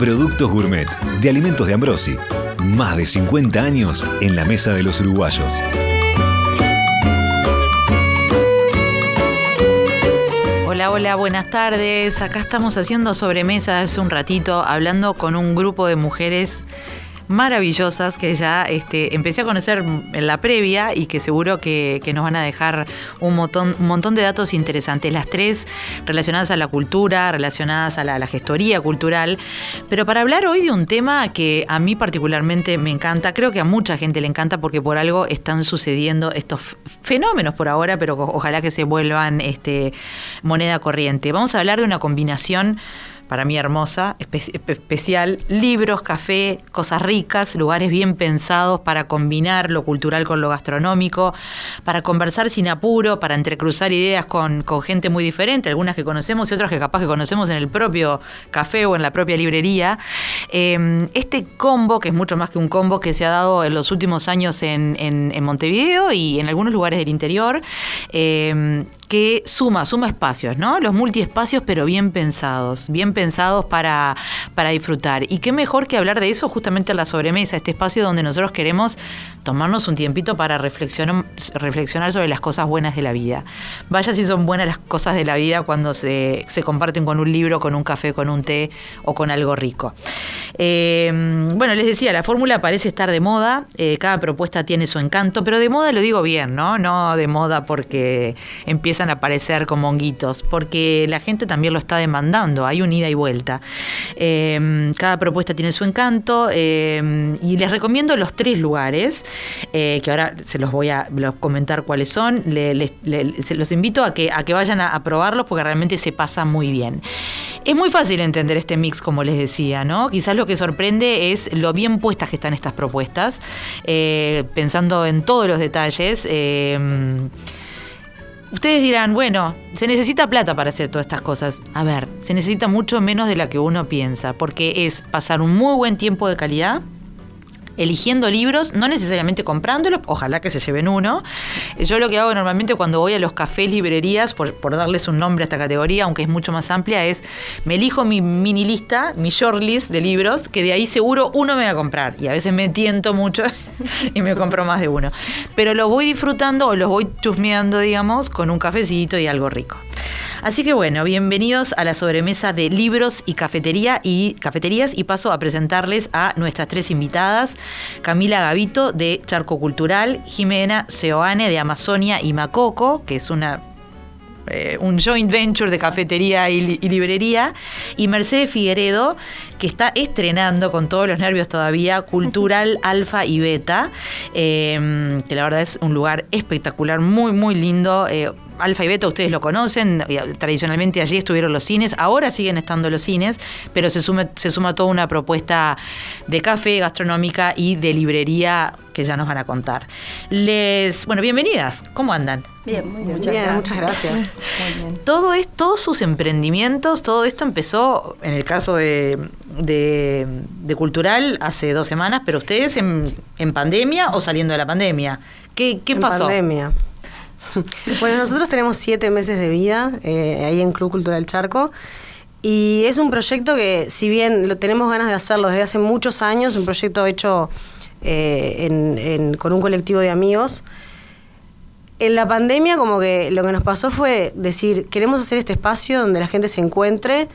Productos Gourmet de Alimentos de Ambrosi. Más de 50 años en la mesa de los uruguayos. Hola, hola, buenas tardes. Acá estamos haciendo sobremesa hace un ratito, hablando con un grupo de mujeres maravillosas que ya este, empecé a conocer en la previa y que seguro que, nos van a dejar un montón, un montón de datos interesantes. Las tres relacionadas a la cultura, relacionadas a la, gestoría cultural. Pero para hablar hoy de un tema que a mí particularmente me encanta, creo que a mucha gente le encanta porque por algo están sucediendo estos fenómenos por ahora, pero ojalá que se vuelvan este, moneda corriente. Vamos a hablar de una combinación para mí hermosa, especial, libros, café, cosas ricas, lugares bien pensados para combinar lo cultural con lo gastronómico, para conversar sin apuro, para entrecruzar ideas con, gente muy diferente, algunas que conocemos y otras que capaz que conocemos en el propio café o en la propia librería. Em, este combo, que es mucho más que un combo que se ha dado en los últimos años en, Montevideo y en algunos lugares del interior, em, que suma, suma espacios, ¿no? Los multiespacios, pero bien pensados, bien pensados para, para disfrutar. Y qué mejor que hablar de eso justamente en la sobremesa, este espacio donde nosotros queremos tomarnos un tiempito para reflexionar, sobre las cosas buenas de la vida. Vaya si son buenas las cosas de la vida cuando se, se comparten con un libro, con un café, con un té o con algo rico. Eh, bueno, les decía, la fórmula parece estar de moda, eh, cada propuesta tiene su encanto, pero de moda lo digo bien, ¿no? No de moda porque empieza a aparecer como honguitos, porque la gente también lo está demandando, hay un ida y vuelta. Em, cada propuesta tiene su encanto y les recomiendo los tres lugares, eh, que ahora se los voy a comentar cuáles son, se los invito a que, a que vayan a, probarlos porque realmente se pasa muy bien. Es muy fácil entender este mix, como les decía, ¿no? Quizás lo que sorprende es lo bien puestas que están estas propuestas, eh, pensando en todos los detalles. Em, Ustedes dirán, bueno, se necesita plata para hacer todas estas cosas. A ver, se necesita mucho menos de la que uno piensa, porque es pasar un muy buen tiempo de calidad, eligiendo libros, no necesariamente comprándolos, ojalá que se lleven uno. Yo lo que hago normalmente cuando voy a los cafés, librerías, por, darles un nombre a esta categoría, aunque es mucho más amplia, es me elijo mi mini lista, mi short list de libros, que de ahí seguro uno me va a comprar. Y a veces me tiento mucho y me compro más de uno. Pero los voy disfrutando o los voy chusmeando, digamos, con un cafecito y algo rico. Así que bueno, bienvenidos a la sobremesa de libros y cafetería y cafeterías y paso a presentarles a nuestras tres invitadas, Camila Gavito de Charco Cultural, Jimena Seoane de Amazonia y Macoco, que es una eh, un joint venture de cafetería y, librería, y Mercedes Figueredo, que está estrenando con todos los nervios todavía Cultural Alfa y Beta, eh, que la verdad es un lugar espectacular, muy, muy lindo. Eh, Alfa y Beta ustedes lo conocen, tradicionalmente allí estuvieron los cines, ahora siguen estando los cines, pero se, se suma toda una propuesta de café, gastronómica y de librería que ya nos van a contar. Les, bueno, bienvenidas, ¿cómo andan? Bien, muy bien. Muchas, gracias. muchas gracias. Todo esto, todos sus emprendimientos, todo esto empezó, en el caso de, de, Cultural, hace dos semanas, pero ustedes en, pandemia o saliendo de la pandemia. ¿Qué, qué en pasó? pandemia. bueno, nosotros tenemos siete meses de vida eh, ahí en Club Cultural Charco. Y es un proyecto que, si bien lo tenemos ganas de hacerlo desde hace muchos años, un proyecto hecho eh, con un colectivo de amigos, en la pandemia como que lo que nos pasó fue decir, queremos hacer este espacio donde la gente se encuentre,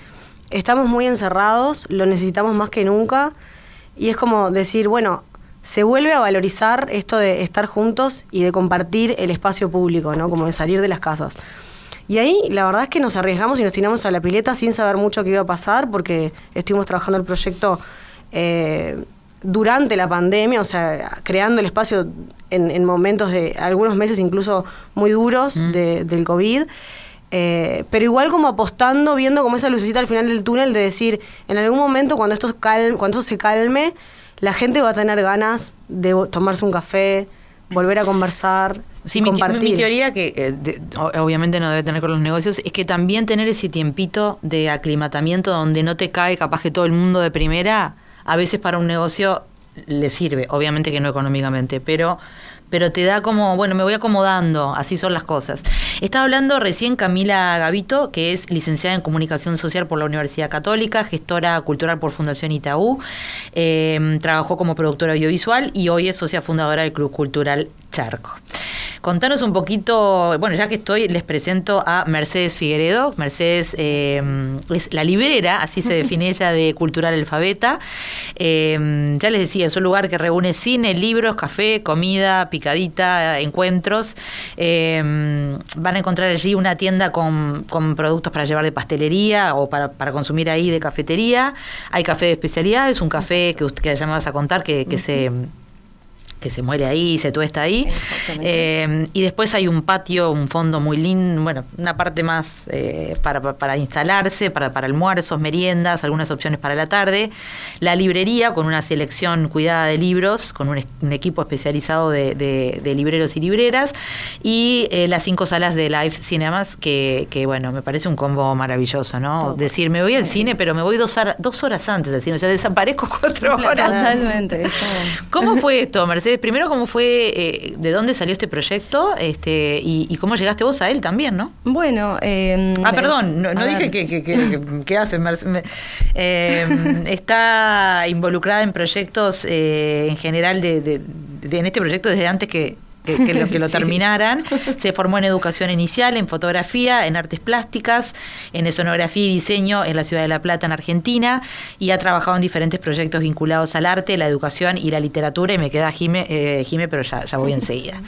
estamos muy encerrados, lo necesitamos más que nunca, y es como decir, bueno, se vuelve a valorizar esto de estar juntos y de compartir el espacio público, ¿no? Como de salir de las casas. Y ahí la verdad es que nos arriesgamos y nos tiramos a la pileta sin saber mucho qué iba a pasar porque estuvimos trabajando el proyecto eh, durante la pandemia, o sea, creando el espacio en, momentos de algunos meses incluso muy duros del COVID. Eh, pero igual como apostando, viendo como esa lucecita al final del túnel de decir, en algún momento cuando esto, cuando esto se calme, la gente va a tener ganas de tomarse un café, volver a conversar. Sí, mi, mi, teoría, que eh, obviamente no debe tener con los negocios, es que también tener ese tiempito de aclimatamiento donde no te cae capaz que todo el mundo de primera, a veces para un negocio le sirve, obviamente que no económicamente, pero pero te da como, bueno, me voy acomodando, así son las cosas. Estaba hablando recién Camila Gavito, que es licenciada en Comunicación Social por la Universidad Católica, gestora cultural por Fundación Itaú, eh, trabajó como productora audiovisual y hoy es socia fundadora del Club Cultural Charco. Contanos un poquito, bueno, ya que estoy, les presento a Mercedes Figueredo. Mercedes eh, es la librera, así se define ella, de Cultural Alfabeta. Eh, ya les decía, es un lugar que reúne cine, libros, café, comida, picadita, encuentros. Eh, van a encontrar allí una tienda con, productos para llevar de pastelería o para, consumir ahí de cafetería. Hay café de especialidades, un café que, que ya me vas a contar que, que se que se muere ahí, se tuesta ahí. Eh, y después hay un patio, un fondo muy lindo, bueno, una parte más eh, para, para, instalarse, para, para almuerzos, meriendas, algunas opciones para la tarde. La librería con una selección cuidada de libros, con un, equipo especializado de, de, libreros y libreras. Y eh, las cinco salas de live cinemas, que, que, bueno, me parece un combo maravilloso, ¿no? Decir, me voy al cine, pero me voy dos, dos horas antes del cine, o sea, desaparezco cuatro horas. Totalmente. ¿Cómo fue esto, Mercedes? Primero cómo fue, eh, de dónde salió este proyecto este, y, cómo llegaste vos a él también, ¿no? Bueno, eh, ah, perdón, no, dije que, que, que, hace. Eh, está involucrada en proyectos eh, en general de, de, en este proyecto desde antes que, que, lo, que lo terminaran. Se formó en educación inicial, en fotografía, en artes plásticas, en escenografía y diseño en la ciudad de La Plata, en Argentina, y ha trabajado en diferentes proyectos vinculados al arte, la educación y la literatura. Y me queda Jime, eh, pero ya, ya voy enseguida.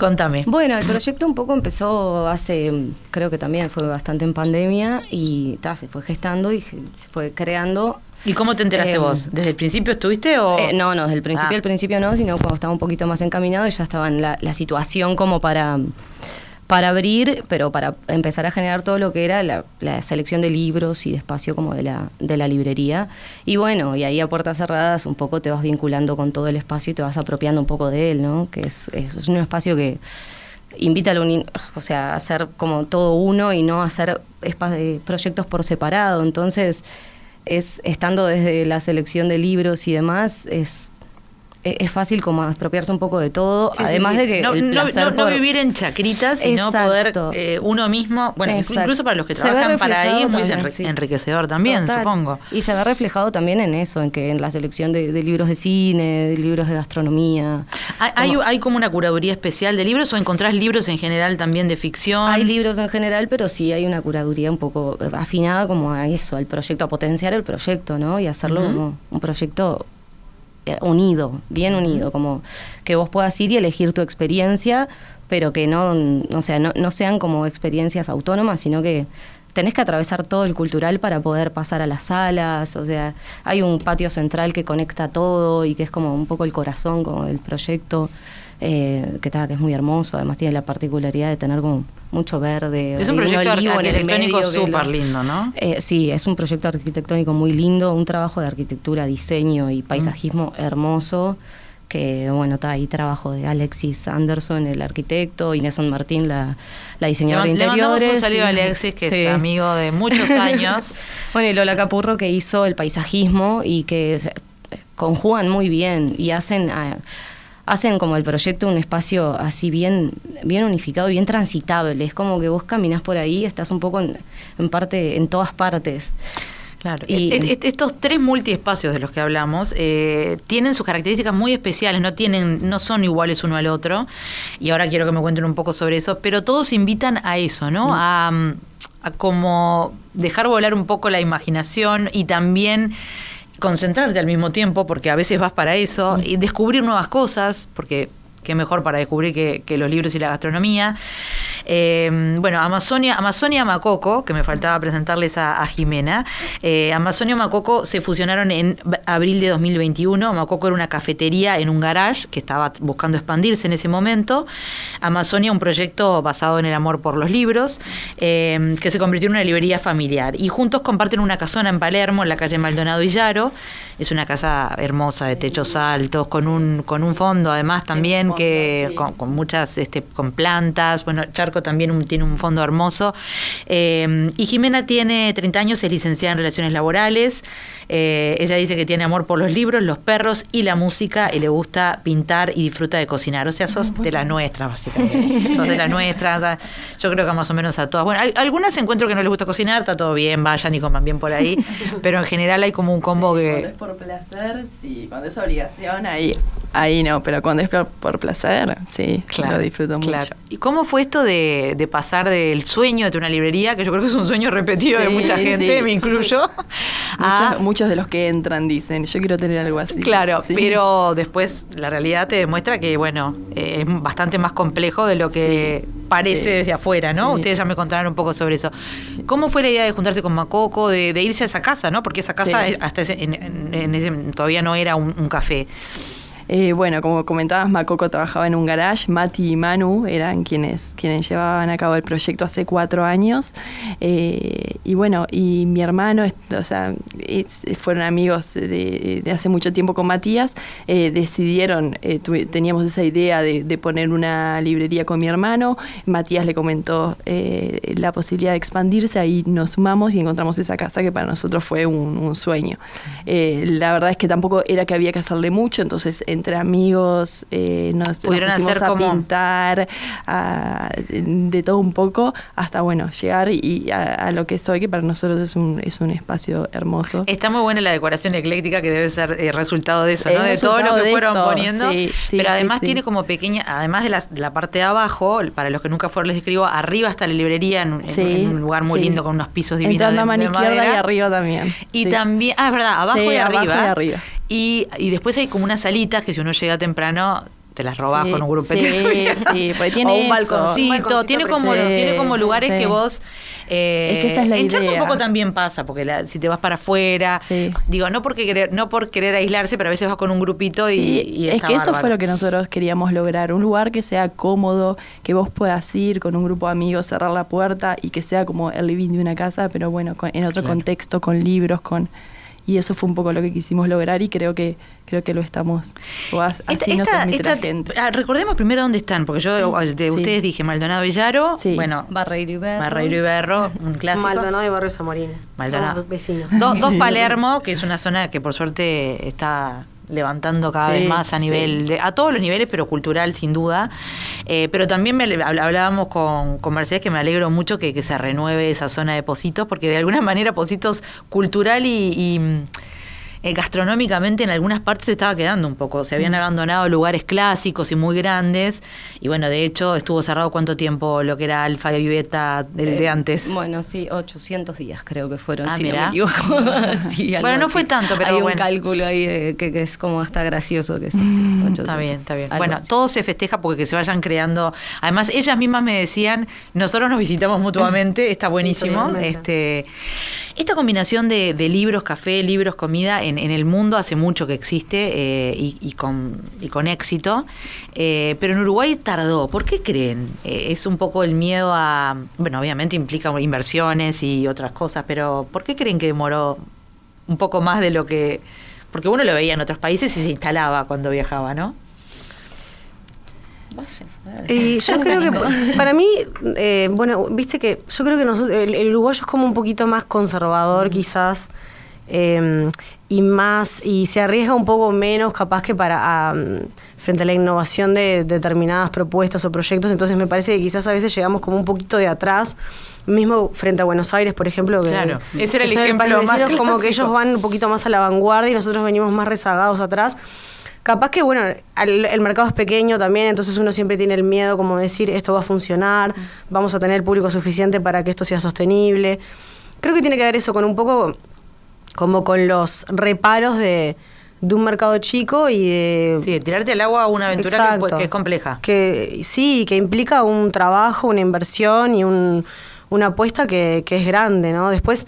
Contame. Bueno, el proyecto un poco empezó hace, creo que también fue bastante en pandemia y se fue gestando y se fue creando ¿Y cómo te enteraste em, vos? ¿Desde el principio estuviste o...? Eh, no, no, desde el principio, ah. al principio no, sino cuando estaba un poquito más encaminado y ya estaba en la, situación como para, para abrir, pero para empezar a generar todo lo que era la, selección de libros y de espacio como de la, de la librería. Y bueno, y ahí a puertas cerradas un poco te vas vinculando con todo el espacio y te vas apropiando un poco de él, ¿no? Que es, es, un espacio que invita a, o sea, a hacer como todo uno y no hacer proyectos por separado. Entonces es estando desde la selección de libros y demás, es es fácil como apropiarse un poco de todo, además de que no, no, vivir en chacritas, sino poder eh, uno mismo, bueno, incluso para los que trabajan para ahí es muy enriquecedor también, supongo. Y se ve reflejado también en eso, en que en la selección de, libros de cine, de libros de gastronomía. ¿Hay como, ¿Hay como una curaduría especial de libros o encontrás libros en general también de ficción? Hay libros en general, pero sí hay una curaduría un poco afinada como a eso, al proyecto, a potenciar el proyecto, ¿no? Y hacerlo como un proyecto eh, unido, bien unido, como que vos puedas ir y elegir tu experiencia, pero que no, o sea, no, no sean como experiencias autónomas, sino que tenés que atravesar todo el cultural para poder pasar a las salas, o sea, hay un patio central que conecta todo y que es como un poco el corazón como del proyecto eh, que, está, que es muy hermoso, además tiene la particularidad de tener como mucho verde. Es un proyecto arquitectónico súper lindo, ¿no? Eh, sí, es un proyecto arquitectónico muy lindo, un trabajo de arquitectura, diseño y paisajismo hermoso que bueno, está ahí trabajo de Alexis Anderson, el arquitecto, Inés San Martín, la, la diseñadora de interiores. Le un saludo a Alexis, que es amigo de muchos años. bueno, y Lola Capurro, que hizo el paisajismo y que conjugan muy bien y hacen... A, hacen como el proyecto un espacio así bien, bien unificado, bien transitable. Es como que vos caminas por ahí, estás un poco en, parte, en todas partes. Claro. Y, estos tres multiespacios de los que hablamos eh, tienen sus características muy especiales, no tienen, no son iguales uno al otro. Y ahora quiero que me cuenten un poco sobre eso, pero todos invitan a eso, ¿no? Mm. A, a como dejar volar un poco la imaginación y también concentrarte al mismo tiempo, porque a veces vas para eso, mm. y descubrir nuevas cosas, porque qué mejor para descubrir que, los libros y la gastronomía. Eh, bueno, Amazonia, Amazonia Macoco, que me faltaba presentarles a, Jimena. Eh, Amazonia Macoco se fusionaron en abril de 2021. Macoco era una cafetería en un garage que estaba buscando expandirse en ese momento. Amazonia, un proyecto basado en el amor por los libros, que se convirtió en una librería familiar. Y juntos comparten una casona en Palermo, en la calle Maldonado y Llaro. Es una casa hermosa de techos altos, con un, con un fondo además también que con, muchas este, con plantas. Bueno, Charco también tiene un fondo hermoso. Eh, y Jimena tiene 30 años, es licenciada en Relaciones Laborales. Eh, ella dice que tiene amor por los libros, los perros y la música y le gusta pintar y disfruta de cocinar. O sea, sos de las nuestras, básicamente. sos de las nuestras. yo creo que más o menos a todas. Bueno, algunas encuentro que no les gusta cocinar, está todo bien, vayan y coman bien por ahí. pero en general hay como un combo que. Cuando es por placer, sí. Cuando es obligación, ahí, ahí no. Pero cuando es por, placer, sí, claro, lo disfruto mucho. ¿Y cómo fue esto de, pasar del sueño de una librería, que yo creo que es un sueño repetido de mucha gente, me incluyo, a, de los que entran dicen, yo quiero tener algo así. Claro, pero después la realidad te demuestra que, bueno, eh, es bastante más complejo de lo que parece desde afuera, ¿no? Ustedes ya me contarán un poco sobre eso. ¿Cómo fue la idea de juntarse con Macoco, de, irse a esa casa, ¿no? Porque esa casa hasta en, ese, todavía no era un café. Eh, bueno, como comentabas, Macoco trabajaba en un garage, Mati y Manu eran quienes, quienes llevaban a cabo el proyecto hace cuatro años. Eh, y bueno, y mi hermano, o sea, fueron amigos de, hace mucho tiempo con Matías, eh, decidieron, teníamos esa idea de, poner una librería con mi hermano, Matías le comentó la posibilidad de expandirse, ahí nos sumamos y encontramos esa casa que para nosotros fue un, sueño. la verdad es que tampoco era que había que hacerle mucho, entonces entre amigos, eh, nos, Pudieron hacer a pintar, de todo un poco, hasta bueno, llegar y, a, lo que soy, que para nosotros es un, es un espacio hermoso. Está muy buena la decoración ecléctica que debe ser eh, resultado de eso, ¿no? De todo lo que fueron poniendo. pero además tiene como pequeña, además de la, parte de abajo, para los que nunca fueron, les escribo, arriba está la librería en, un lugar muy lindo con unos pisos divinos. Entrando a mano izquierda y arriba también. Y también, ah, es verdad, abajo y arriba. Abajo y arriba. Y, y después hay como unas que si uno llega temprano te las robas con un grupo sí, sí, tiene o un balconcito, tiene como tiene como lugares que vos eh, es que esa es la en Chaco un poco también pasa porque si te vas para afuera digo no porque querer no por querer aislarse pero a veces vas con un grupito y, y es que eso fue lo que nosotros queríamos lograr un lugar que sea cómodo que vos puedas ir con un grupo de amigos cerrar la puerta y que sea como el living de una casa pero bueno en otro contexto con libros con y eso fue un poco lo que quisimos lograr y creo que creo que lo estamos así nos ah, recordemos primero dónde están porque yo de ustedes dije Maldonado Villaro bueno Barreiro y Berro. Barreiro y Berro un clásico. Maldonado y Barrio Zamorino. Maldonado. vecinos. Dos, dos Palermo que es una zona que por suerte está levantando cada vez más a nivel, de, a todos los niveles, pero cultural sin duda. Eh, pero también me, hablábamos con, con, Mercedes que me alegro mucho que, que, se renueve esa zona de Positos, porque de alguna manera Positos cultural y eh, gastronómicamente en algunas partes se estaba quedando un poco. Se habían mm. abandonado lugares clásicos y muy grandes. Y bueno, de hecho, estuvo cerrado cuánto tiempo lo que era Alfa y Beta del de eh, antes. Bueno, sí, 800 días creo que fueron, ah, si no me equivoco. bueno, no fue tanto, pero Hay un cálculo ahí que, es como hasta gracioso. Que está bien, está bien. Bueno, todo se festeja porque que se vayan creando. Además, ellas mismas me decían, nosotros nos visitamos mutuamente, está buenísimo. este esta combinación de, libros, café, libros, comida, en, el mundo hace mucho que existe eh, y, con, con, éxito, eh, pero en Uruguay tardó. ¿Por qué creen? Eh, es un poco el miedo a, bueno, obviamente implica inversiones y otras cosas, pero ¿por qué creen que demoró un poco más de lo que... Porque uno lo veía en otros países y se instalaba cuando viajaba, ¿no? Y yo creo que para mí, eh, bueno, viste que yo creo que nosotros, el, uruguayo es como un poquito más conservador quizás em, y más y se arriesga un poco menos capaz que para frente a la innovación de, determinadas propuestas o proyectos. Entonces me parece que quizás a veces llegamos como un poquito de atrás mismo frente a Buenos Aires, por ejemplo. Que, claro, ese era el ejemplo más Como que ellos van un poquito más a la vanguardia y nosotros venimos más rezagados atrás. Capaz que, bueno, el, mercado es pequeño también, entonces uno siempre tiene el miedo como decir, esto va a funcionar, vamos a tener el público suficiente para que esto sea sostenible. Creo que tiene que ver eso con un poco como con los reparos de, de un mercado chico y de... Sí, de tirarte al agua a una aventura que es compleja. Que sí, que implica un trabajo, una inversión y un- una apuesta que, que es grande, ¿no? Después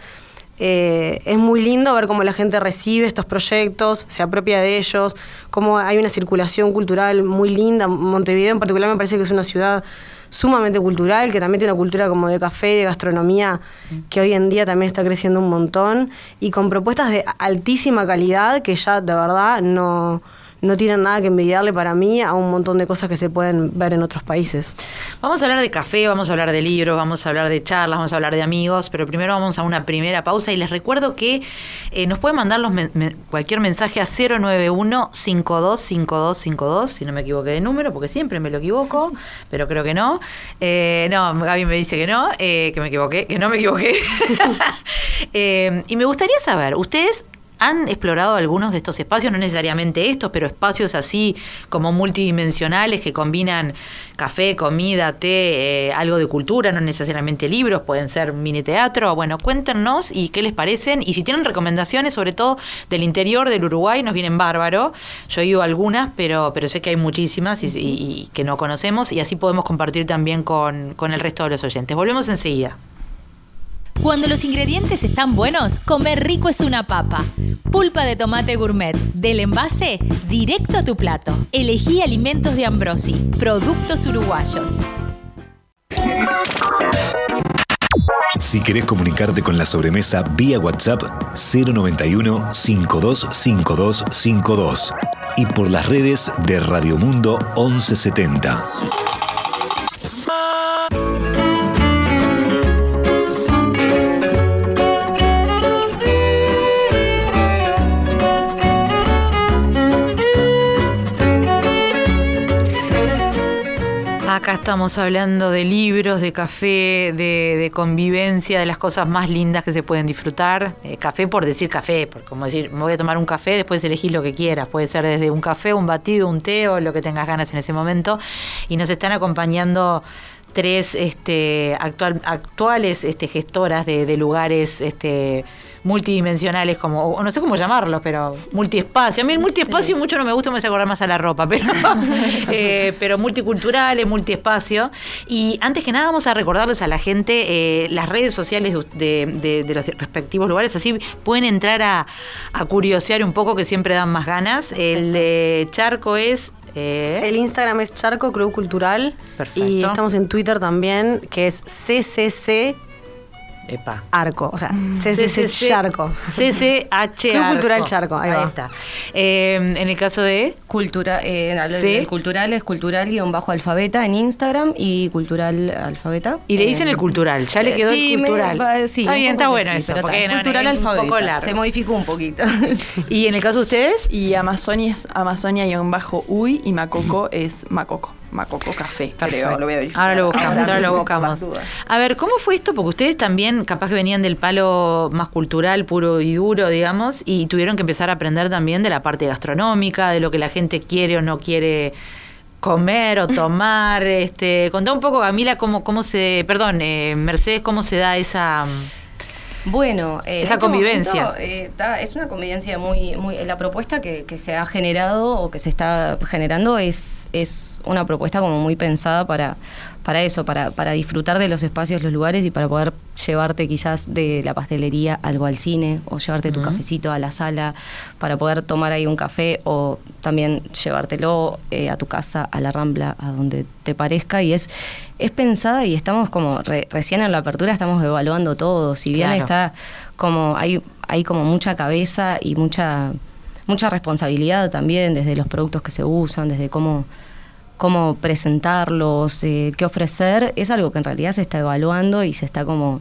eh, es muy lindo ver cómo la gente recibe estos proyectos, se apropia de ellos, cómo hay una circulación cultural muy linda. Montevideo en particular me parece que es una ciudad sumamente cultural, que también tiene una cultura como de café, de gastronomía, que hoy en día también está creciendo un montón, y con propuestas de altísima calidad que ya de verdad no, no tienen nada que envidiarle para mí a un montón de cosas que se pueden ver en otros países. Vamos a hablar de café, vamos a hablar de libros, vamos a hablar de charlas, vamos a hablar de amigos, pero primero vamos a una primera pausa y les recuerdo que eh, nos pueden mandar los cualquier mensaje a 091-525252, si no me equivoqué de número, porque siempre me lo equivoco, pero creo que no. Eh, no, Gaby me dice que no, eh, que me equivoqué, que no me equivoqué. Eh, y me gustaría saber, ¿ustedes ¿Han explorado algunos de estos espacios? No necesariamente estos, pero espacios así como multidimensionales que combinan café, comida, té, eh, algo de cultura, no necesariamente libros, pueden ser mini teatro. Bueno, cuéntenos y qué les parecen. Y si tienen recomendaciones, sobre todo del interior del Uruguay, nos vienen bárbaro. Yo he ido a algunas, pero, pero sé que hay muchísimas y, y- que no conocemos y así podemos compartir también con, con el resto de los oyentes. Volvemos enseguida. Cuando los ingredientes están buenos, comer rico es una papa. Pulpa de tomate gourmet, del envase directo a tu plato. Elegí alimentos de Ambrosi, productos uruguayos. Si querés comunicarte con la sobremesa vía WhatsApp 091 525252 y por las redes de Radio Mundo 1170. Acá estamos hablando de libros, de café, de, convivencia, de las cosas más lindas que se pueden disfrutar. Eh, café por decir café, por como decir, me voy a tomar un café, después elegís lo que quieras. Puede ser desde un café, un batido, un té o lo que tengas ganas en ese momento. Y nos están acompañando tres este, actual, actuales este, gestoras de, de lugares este, multidimensionales, como, no sé cómo llamarlos, pero multiespacio. A mí el multiespacio mucho no me gusta, me hace acordar más a la ropa, pero, eh, pero multiculturales, multiespacio. Y antes que nada vamos a recordarles a la gente eh, las redes sociales de, de- de los respectivos lugares, así pueden entrar a, a curiosear un poco que siempre dan más ganas. El de Charco es... eh, El Instagram es Charco Club Cultural Perfecto. y estamos en Twitter también, que es CCC Epa. Arco, o sea, CCC Charco. CCH Club. Cultural Charco, ahí va. está. Eh, en el caso de... Cultura, eh, hablo Sí. cultural es cultural guion bajo alfabeta en Instagram y cultural alfabeta. Y le dicen Eh, el cultural, ya le quedó sí, el me- cultural. va- sí, está un bien, está bueno sí, eso, porque está. cultural alfabeta. Se modificó un poquito. Y en el caso de ustedes, Y Amazonia es Amazonia-Uy y Macoco es Macoco. Macoco Café, creo. Lo voy a verificar. Ahora lo buscamos, ahora, lo buscamos. A ver, ¿cómo fue esto? Porque ustedes también capaz que venían del palo más cultural, puro y duro, digamos, y tuvieron que empezar a aprender también de la parte gastronómica, de lo que la gente quiere o no quiere comer o tomar. Este, contá un poco, Camila, cómo, cómo se, perdón, eh, Mercedes, cómo se da esa... Bueno, eh, Esa convivencia. momento, eh, es una convivencia muy, muy. La propuesta que, que se ha generado o que se está generando es, es una propuesta como muy pensada para, para eso, para, para disfrutar de los espacios, los lugares y para poder llevarte quizás de la pastelería algo al cine o llevarte tu cafecito a la sala, para poder tomar ahí un café o también llevártelo eh, a tu casa, a la rambla, a donde te parezca. Y es, es pensada y estamos como re- recién en la apertura, estamos evaluando todo. Si bien Claro. está como hay, hay como mucha cabeza y mucha, mucha responsabilidad también desde los productos que se usan, desde cómo cómo presentarlos, eh, qué ofrecer, es algo que en realidad se está evaluando y se está como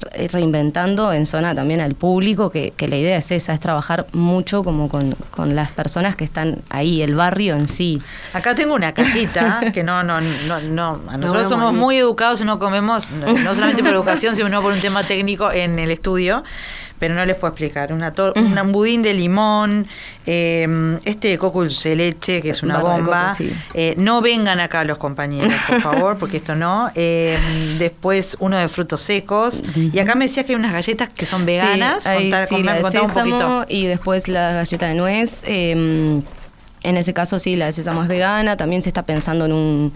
re- reinventando en zona también al público, que, que la idea es esa, es trabajar mucho como con, con las personas que están ahí, el barrio en sí. Acá tengo una cajita que no, no, no, no. A nosotros No, somos muy educados y no comemos, no solamente por educación, sino por un tema técnico en el estudio. Pero no les puedo explicar. Una tor- un budín de limón, eh, este de coco dulce de leche, que es una Barra bomba. coco, sí. Eh, no vengan acá los compañeros, por favor, porque esto no. Eh, después uno de frutos secos. Y acá me decías que hay unas galletas que son veganas. Sí, hay- Contá- sí, contá- la de contá un poquito. y después la galleta de nuez. eh, en ese caso sí, la de sésamo es vegana. También se está pensando en un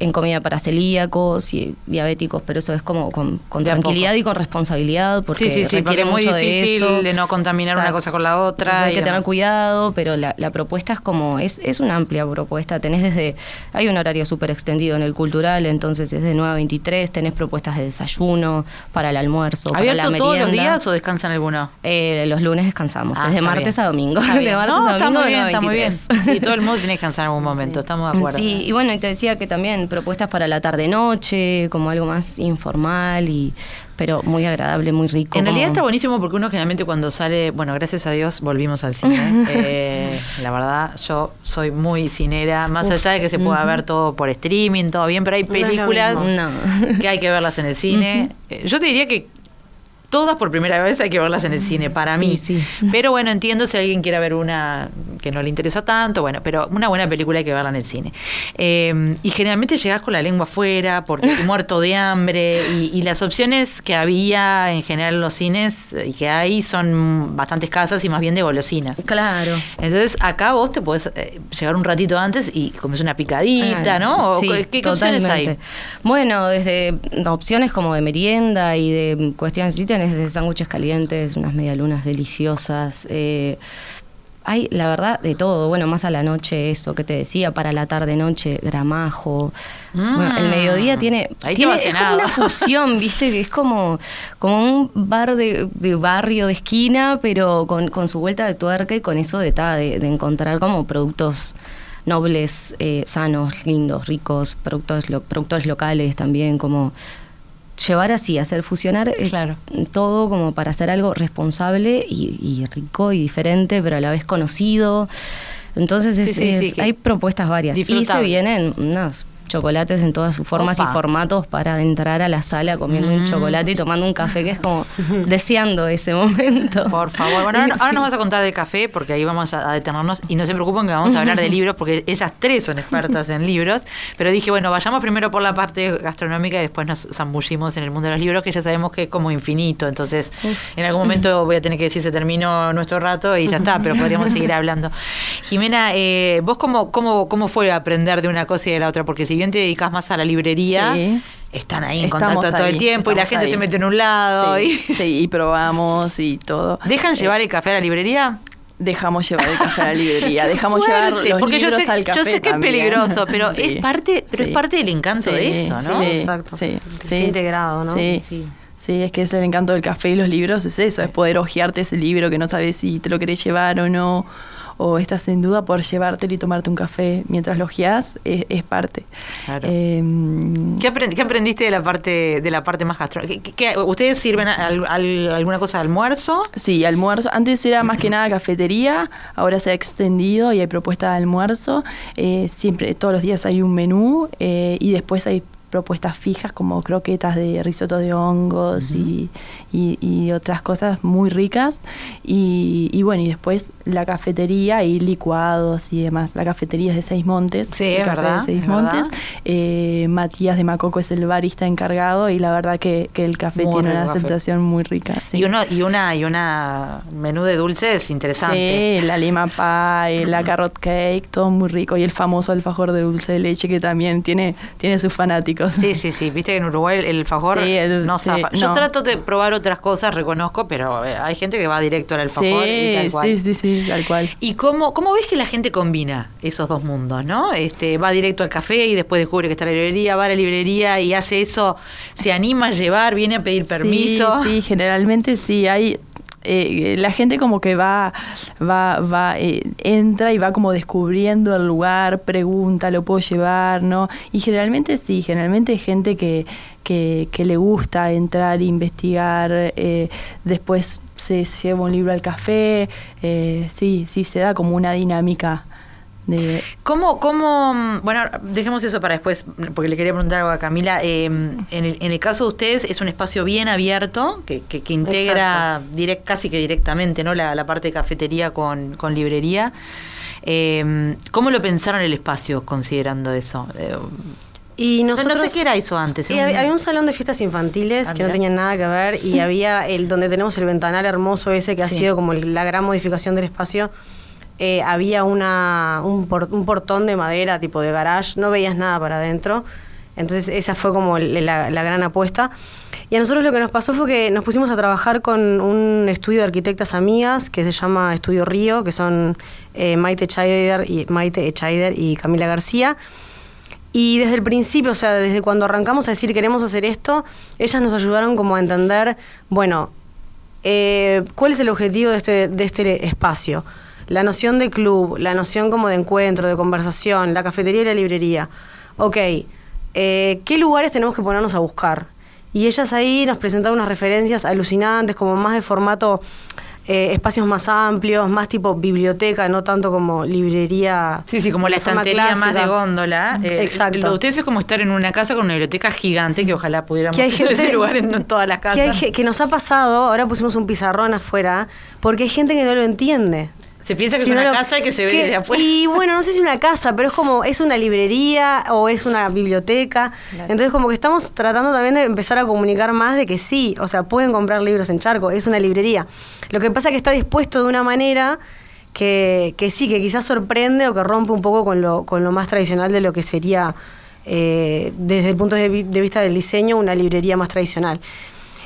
en comida para celíacos y diabéticos, pero eso es como con, tranquilidad y con responsabilidad porque Sí, sí, sí, requiere porque es muy mucho de difícil eso. de no contaminar una cosa con la otra Entonces hay que tener cuidado, pero la, la propuesta es como, es, es una amplia propuesta. Tenés desde, hay un horario súper extendido en el cultural, entonces es de 9 a 23, tenés propuestas de desayuno, para el almuerzo, para la ¿Abierto merienda. todos los días o descansan alguno? Eh, los lunes descansamos, Ah, es de martes bien. a domingo. De martes No, a está domingo muy de bien, 9 a está muy bien. 23. Sí, todo el mundo tiene que descansar en algún momento, estamos de acuerdo. Sí, y bueno, y te decía que también propuestas para la tarde-noche, como algo más informal, y pero muy agradable, muy rico. En realidad como- está buenísimo porque uno generalmente cuando sale, bueno, gracias a Dios volvimos al cine. Eh, la verdad, yo soy muy cinera, más allá de que se pueda ver todo por streaming, todo bien, pero hay películas. No. que hay que verlas en el cine. Eh, Yo te diría que todas por primera vez hay que verlas en el cine, para mí. Sí, sí. Pero bueno, entiendo si alguien quiere ver una que no le interesa tanto, bueno, pero una buena película hay que verla en el cine. Eh, y generalmente llegás con la lengua afuera, porque muerto de hambre, y, y las opciones que había en general en los cines y que hay son bastante escasas y más bien de golosinas. Claro. Entonces acá vos te podés eh, llegar un ratito antes y comes una picadita, Ah, ¿no? ¿O sí, ¿Qué, qué opciones hay? Bueno, desde opciones como de merienda y de cuestiones tenés desde sándwiches calientes, unas medialunas deliciosas. eh, hay, la verdad, de todo. Bueno, más a la noche, eso que te decía, para la tarde-noche, gramajo. Mm. Bueno, el mediodía tiene, Ahí es como una fusión, ¿viste? Que es como, como un bar de, de barrio, de esquina, pero con, con su vuelta de tuerca y con eso de, ta, de, de encontrar como productos nobles, eh, sanos, lindos, ricos, productos, lo- productores locales también, como llevar así, hacer fusionar eh, Claro. todo como para hacer algo responsable y, y rico y diferente, pero a la vez conocido. Entonces es- sí, sí, es- hay propuestas varias. Y se vienen unos chocolates en todas sus formas Opa. y formatos para entrar a la sala comiendo un Mm. chocolate y tomando un café que es como deseando ese momento. Por favor. Bueno, ahora, nos vas a contar de café porque ahí vamos a, a detenernos y no se preocupen que vamos a hablar de libros porque ellas tres son expertas en libros. Pero dije, bueno, vayamos primero por la parte gastronómica y después nos zambullimos en el mundo de los libros que ya sabemos que es como infinito. Entonces, en algún momento voy a tener que decir se terminó nuestro rato y ya está, pero podríamos seguir hablando. Jimena, eh, ¿vos cómo, cómo, cómo fue aprender de una cosa y de la otra? Porque si bien te dedicas más a la librería, Sí. están ahí en Estamos contacto todo el tiempo y la gente ahí. se mete en un lado. Sí, y- sí, y probamos y todo. ¿Dejan Eh, llevar el café a la librería? Dejamos llevar el café a la librería, dejamos suerte, llevar los porque yo libros sé, al café yo sé que también. es peligroso, pero Sí, es parte, pero sí. es parte del encanto de eso, ¿no? Sí, Exacto. sí, Está sí. integrado, ¿no? Sí. Sí. Sí, es que es el encanto del café y los libros, es eso, es poder hojearte ese libro que no sabes si te lo querés llevar o no, o estás en duda por llevártelo y tomarte un café mientras lo hojeás, es, es parte. Claro. Em, ¿Qué, aprend- qué aprendiste de la parte de la parte más gastronómica? ¿Qué- qué- ¿Ustedes sirven al- al- alguna cosa de almuerzo? Sí, almuerzo. Antes era más que nada cafetería, ahora se ha extendido y hay propuesta de almuerzo. Eh, siempre, todos los días hay un menú eh, y después hay propuestas fijas como croquetas de risotto de hongos y, y- y otras cosas muy ricas. Y, y bueno, y después la cafetería y licuados y demás. La cafetería es de Seis Montes. Sí, es verdad, de Seis es Montes. verdad. Eh, Matías de Macoco es el barista encargado y la verdad que, que el café Muy tiene una café. aceptación muy rica. sí. Y uno y una y una menú de dulces interesante. Sí, la lima pie, la carrot cake, todo muy rico. Y el famoso alfajor de dulce de leche que también tiene, tiene sus fanáticos. Sí, sí, sí. Viste que en Uruguay el, alfajor Sí, el- no sí, zafa. Yo no. trato de probar otras cosas, reconozco, pero eh, hay gente que va directo al alfajor y tal Sí, cual. sí, sí, sí, tal cual. ¿Y cómo, cómo ves que la gente combina esos dos mundos, no? Este, va directo al café y después descubre que está la librería, va a la librería y hace eso, se anima a llevar, viene a pedir permiso. Sí, sí, generalmente sí. Hay eh, la gente como que va, va, va, eh, entra y va como descubriendo el lugar, pregunta, lo puedo llevar, ¿no? Y generalmente sí, generalmente hay gente que, que, que le gusta entrar, investigar, eh, después se lleva un libro al café, eh, sí, sí, se da como una dinámica de ¿Cómo, cómo, bueno, dejemos eso para después, porque le quería preguntar algo a Camila. Eh, en, el, en el caso de ustedes es un espacio bien abierto, que, que, que integra direct, casi que directamente ¿no? la, la parte de cafetería con, con librería. Eh, ¿Cómo lo pensaron el espacio considerando eso? Eh, Y no- nosotros, no sé qué era eso antes. Y un- había, un salón de fiestas infantiles Ah, que no mirá. tenían nada que ver y había el donde tenemos el ventanal hermoso ese que ha sido como la gran modificación del espacio. Eh, había una, un, un portón de madera tipo de garage, no veías nada para adentro. Entonces esa fue como la, gran apuesta. Y a nosotros lo que nos pasó fue que nos pusimos a trabajar con un estudio de arquitectas amigas que se llama Estudio Río, que son eh, Maite Echaider y, Maite y Camila García. Y desde el principio, o sea, desde cuando arrancamos a decir queremos hacer esto, ellas nos ayudaron como a entender, bueno, eh, ¿cuál es el objetivo de este, de este espacio? La noción de club, la noción como de encuentro, de conversación, la cafetería y la librería. Ok, eh, ¿qué lugares tenemos que ponernos a buscar? Y ellas ahí nos presentaron unas referencias alucinantes, como más de formato, eh, espacios más amplios, más tipo biblioteca, no tanto como librería. Sí, sí, como la estantería más de góndola. Eh, Exacto. Lo de ustedes es como estar en una casa con una biblioteca gigante que ojalá pudiéramos que hay tener gente ese lugar en todas las casas. Que, hay que nos ha pasado, ahora pusimos un pizarrón afuera, porque hay gente que no lo entiende. Se piensa que Si es no una lo- casa y que se ve que- desde afuera. Y bueno, no sé si una casa, pero es como, es una librería o es una biblioteca. Entonces como que estamos tratando también de empezar a comunicar más de que sí, o sea, pueden comprar libros en Charco, es una librería. Lo que pasa es que está dispuesto de una manera que, que sí, que quizás sorprende o que rompe un poco con lo, con lo más tradicional de lo que sería, eh, desde el punto de, vi- de vista del diseño, una librería más tradicional.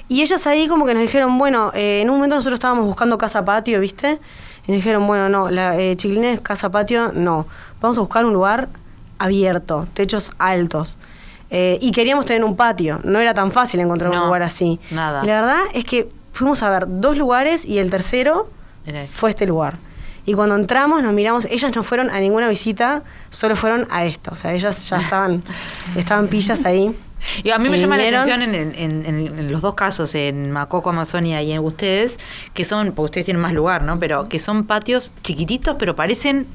Y ellas ahí como que nos dijeron, bueno, eh, en un momento nosotros estábamos buscando casa patio, ¿viste? Y dijeron, bueno, no, la eh, Chiquilines casa patio, no. Vamos a buscar un lugar abierto, techos altos. Eh, y queríamos tener un patio. No era tan fácil encontrar un lugar así. nada. Y la verdad es que fuimos a ver dos lugares y el tercero fue este lugar. Y cuando entramos nos miramos, ellas no fueron a ninguna visita, solo fueron a esta. O sea, ellas ya estaban, estaban pillas ahí. Y a mí me llama la atención en, en- en- en los dos casos, en Macoco, Amazonia y en ustedes, que son, porque ustedes tienen más lugar, ¿no? Pero que son patios chiquititos, pero parecen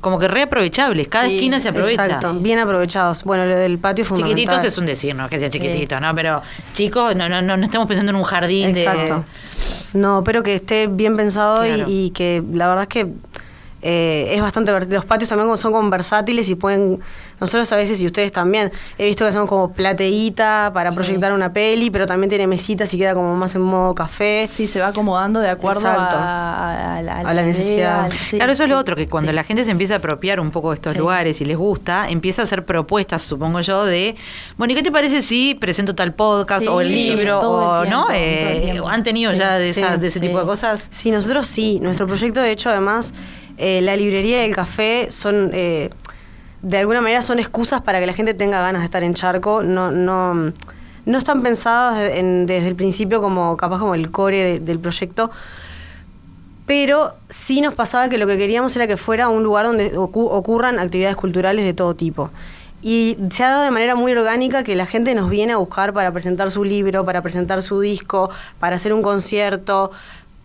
como que reaprovechables. Cada Sí, esquina se aprovecha. Exacto, bien aprovechados. Bueno, lo del patio fue Chiquititos es un decir, no que sean chiquititos, ¿no? Pero chicos, no, no, no, no estamos pensando en un jardín Exacto. de. No, pero que esté bien pensado y- y, que la verdad es que eh, es bastante. Los patios también como son como versátiles y pueden, nosotros a veces y ustedes también, he visto que hacemos como plateíta para proyectar una peli, pero también tiene mesitas y queda como más en modo café. Sí, se va acomodando de acuerdo Exacto. a, a- a A la necesidad. idea, sí, claro, eso es lo otro, que cuando sí. la gente se empieza a apropiar un poco de estos Sí. lugares y les gusta, empieza a hacer propuestas, supongo yo, de, bueno, ¿y qué te parece si presento tal podcast Sí, o el libro? todo O, el ¿no? tiempo, Eh. ¿Han tenido Sí, ya de, sí, esas- de ese sí. tipo de cosas? Sí, nosotros sí. Nuestro proyecto, de hecho, además, eh, la librería y el café son, eh, de alguna manera, son excusas para que la gente tenga ganas de estar en Charco. No, no, no están pensadas de- en- desde el principio como capaz como el core de- del proyecto. Pero sí nos pasaba que lo que queríamos era que fuera un lugar donde ocu- ocurran actividades culturales de todo tipo. Y se ha dado de manera muy orgánica que la gente nos viene a buscar para presentar su libro, para presentar su disco, para hacer un concierto,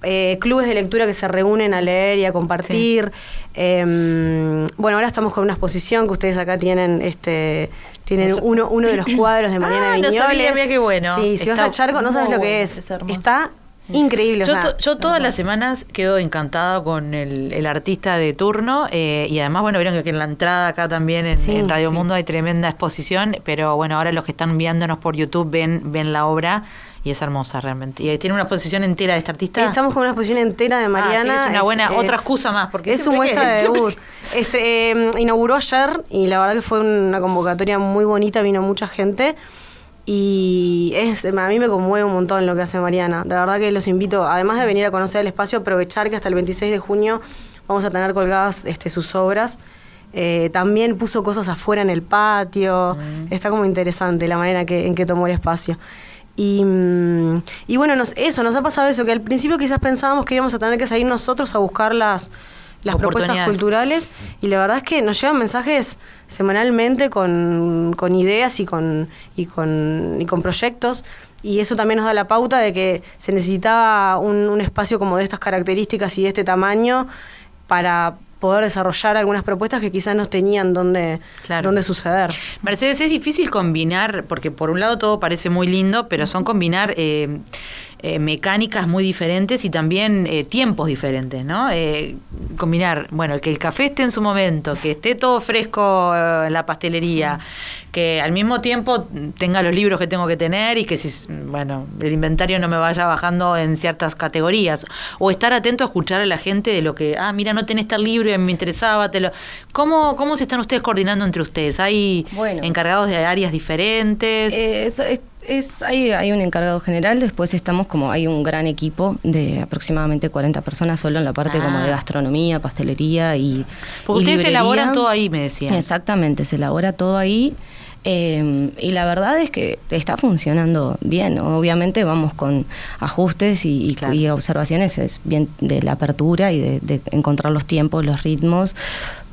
eh, clubes de lectura que se reúnen a leer y a compartir. Eh, bueno, ahora estamos con una exposición que ustedes acá tienen, este, tienen Eso. uno, uno de los cuadros de Mariana Ah, no sabía, mira qué bueno. Sí, si vas a Charco no sabes lo que es. Está increíble. o Yo, sea, to- yo todas las semanas quedo encantada con el, el artista de turno eh, y además, bueno, vieron que en la entrada acá también en, Sí, en Radio sí. Mundo hay tremenda exposición, pero bueno, ahora los que están viéndonos por YouTube ven, ven la obra y es hermosa realmente. ¿Y tiene una exposición entera de este artista? Estamos con una exposición entera de Ah, Mariana. sí, es una buena- otra excusa más, porque es su muestra de debut. Este, eh, inauguró ayer y la verdad que fue una convocatoria muy bonita, vino mucha gente. Y es, a mí me conmueve un montón lo que hace Mariana. De verdad que los invito, además de venir a conocer el espacio, aprovechar que hasta el 26 de junio vamos a tener colgadas este, sus obras. Eh, también puso cosas afuera en el patio. Mm. Está como interesante la manera que, en que tomó el espacio. Y, mm, y bueno, nos, eso, nos ha pasado eso, que al principio quizás pensábamos que íbamos a tener que salir nosotros a buscar las, las propuestas culturales y la verdad es que nos llegan mensajes semanalmente con, con ideas y con, y, con, y con proyectos y eso también nos da la pauta de que se necesitaba un, un espacio como de estas características y de este tamaño para poder desarrollar algunas propuestas que quizás no tenían dónde, Claro. dónde suceder. Mercedes, es difícil combinar, porque por un lado todo parece muy lindo, pero son combinar eh, eh, mecánicas muy diferentes y también eh, tiempos diferentes, ¿no? Eh, combinar, bueno, que el café esté en su momento, que esté todo fresco eh, en la pastelería, que al mismo tiempo tenga los libros que tengo que tener y que si, bueno, el inventario no me vaya bajando en ciertas categorías. O estar atento a escuchar a la gente de lo que, ah, mira, no tenés tal libro y me interesaba. Te lo... ¿Cómo, ¿Cómo se están ustedes coordinando entre ustedes? ¿Hay Bueno. encargados de áreas diferentes? Eh, es, es- hay, hay un encargado general, después estamos como, hay un gran equipo de aproximadamente 40 personas solo en la parte como Ah. de gastronomía, pastelería y Porque y ustedes librería. elaboran todo ahí, me decían. Exactamente, se elabora todo ahí. eh, y la verdad es que está funcionando bien. Obviamente vamos con ajustes y, y- Claro. y observaciones es bien de la apertura y de, de encontrar los tiempos, los ritmos.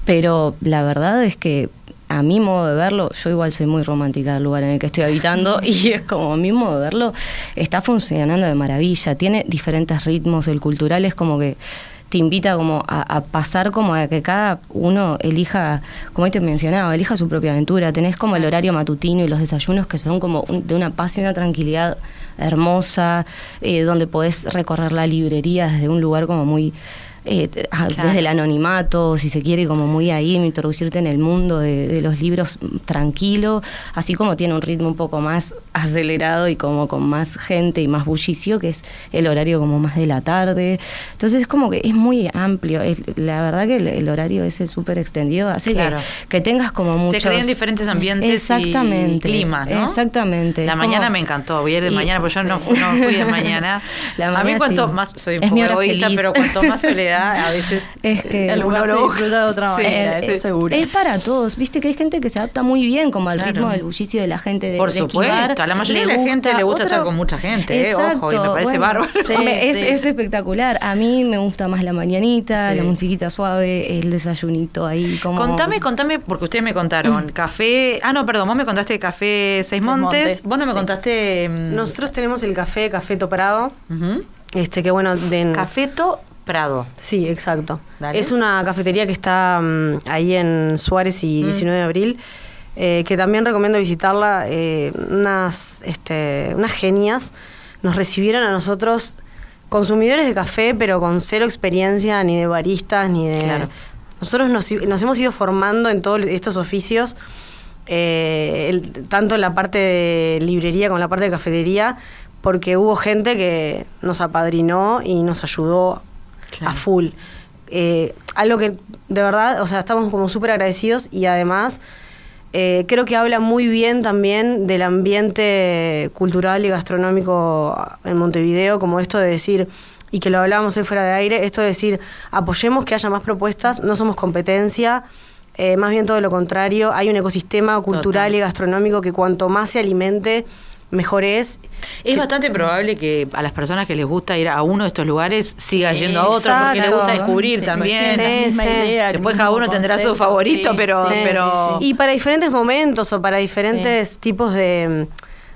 Pero la verdad es que a mi modo de verlo, yo igual soy muy romántica del lugar en el que estoy habitando y es como a mi modo de verlo, está funcionando de maravilla. Tiene diferentes ritmos, el cultural es como que te invita como a, a pasar como a que cada uno elija, como hoy te mencionaba, elija su propia aventura. Tenés como el horario matutino y los desayunos que son como un- de una paz y una tranquilidad hermosa, eh, donde podés recorrer la librería desde un lugar como muy... eh, te- a- Claro. desde el anonimato, si se quiere, como muy ahí, introducirte en el mundo de, de los libros tranquilo, así como tiene un ritmo un poco más acelerado y como con más gente y más bullicio, que es el horario como más de la tarde. Entonces es como que es muy amplio. Es- la verdad que el, el horario ese súper extendido hace Claro. que, tengas como muchos... Se crean diferentes ambientes Exactamente. y climas, ¿no? Exactamente. La mañana como- me encantó, voy a ir de y- mañana, porque yo no, sí. fu- no fui de mañana. La a mí cuanto sí. más, soy un Es poco egoísta, pero cuanto más soledad, a veces... Es que El lugar se disfruta de otra manera, eso es, seguro. es para todos, viste que hay gente que se adapta muy bien como al Claro. ritmo del bullicio de la gente de Por de supuesto, a la mayoría de la gente le gusta estar con mucha gente, eh, ojo, y me parece bárbaro. Sí, Hombre, es, sí. es espectacular. A mí me gusta más la mañanita, Sí. la musiquita suave, el desayunito ahí como Contame, contame, porque ustedes me contaron, café... Ah, no, perdón, vos me contaste café Seis Montes, Montes, vos no me sí. contaste... mm, Nosotros tenemos el café, Café Toprado, ujú. este que bueno, de, Cafeto Prado. Sí, exacto. Dale. Es una cafetería que está mm, ahí en Suárez y 19 de abril, eh, que también recomiendo visitarla. eh, unas, este, unas genias nos recibieron a nosotros, consumidores de café, pero con cero experiencia ni de baristas, ni de... Claro. Nosotros nos, nos hemos ido formando en todos estos oficios, eh, el- tanto en la parte de librería como en la parte de cafetería, porque hubo gente que nos apadrinó y nos ayudó Claro. a full. Algo que de verdad, o sea, estamos como súper agradecidos y además eh, creo que habla muy bien también del ambiente cultural y gastronómico en Montevideo, como esto de decir, y que lo hablábamos hoy fuera de aire, esto de decir, apoyemos que haya más propuestas, no somos competencia, eh, más bien todo lo contrario, hay un ecosistema cultural Total. y gastronómico que cuanto más se alimente, mejor es. Es bastante probable que a las personas que les gusta ir a uno de estos lugares siga Sí, yendo a otro porque les gusta exacto. descubrir Sí, también. Sí, misma sí. idea, Después cada uno tendrá su favorito, sí, pero, sí, pero sí, sí. Y para diferentes momentos o para diferentes tipos de,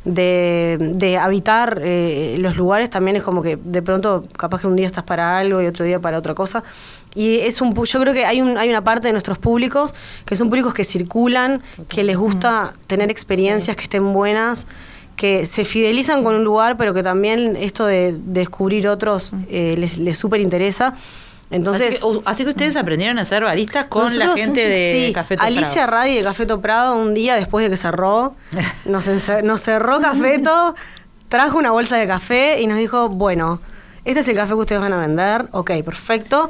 de, de habitar eh, los lugares también es como que de pronto capaz que un día estás para algo y otro día para otra cosa. Y es un yo creo que hay un, hay una parte de nuestros públicos que son públicos que circulan, que les gusta tener experiencias que estén buenas, que se fidelizan con un lugar, pero que también esto de, descubrir otros eh, les, les súper interesa. Entonces, así, que, uh, así que ustedes aprendieron a ser baristas con la gente de sí, Café Toprado. Alicia Radi de Cafeto Prado un día después de que cerró, nos, nos cerró Cafeto, trajo una bolsa de café y nos dijo, bueno, este es el café que ustedes van a vender, ok, perfecto.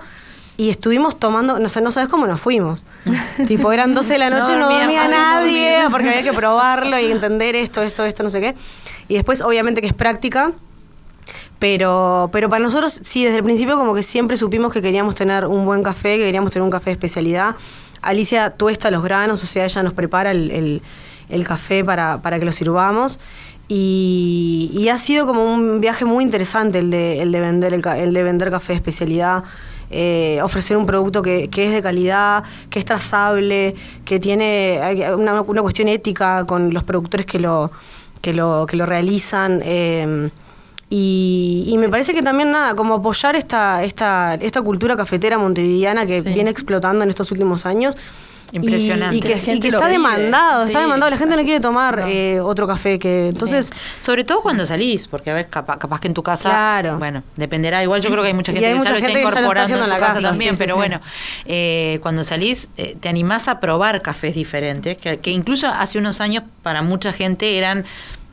Y estuvimos tomando, no sé, no sabes cómo nos fuimos. tipo, eran 12 de la noche, No no, dormía, nadie, dormía. porque había que probarlo y entender esto, esto, esto, no sé qué. Y después, obviamente, que es práctica. Pero, pero para nosotros, sí, desde el principio como que siempre supimos que queríamos tener un buen café, que queríamos tener un café de especialidad. Alicia tuesta los granos, o sea, ella nos prepara el, el- el café para, para que lo sirvamos. Y, y ha sido como un viaje muy interesante el de, el de, vender, el de vender café de especialidad. Eh, ofrecer un producto que, que es de calidad, que es trazable, que tiene una, una cuestión ética con los productores que lo, que lo, que lo realizan. eh, Y, y me parece que también nada, como apoyar esta, esta, esta cultura cafetera montevideana que Sí. viene explotando en estos últimos años. Impresionante. Y, que, La y gente que lo está demandado, está demandado. La gente no quiere tomar eh, otro café que. Entonces, Sobre todo cuando salís, porque a veces capaz, capaz que en tu casa, Claro. bueno, dependerá. Igual yo creo que hay mucha gente hay que mucha ya lo está gente que ya lo está incorporando en en su la casa casa, también, sí, sí, pero sí. bueno, eh, cuando salís eh, te animás a probar cafés diferentes, que, que incluso hace unos años para mucha gente eran,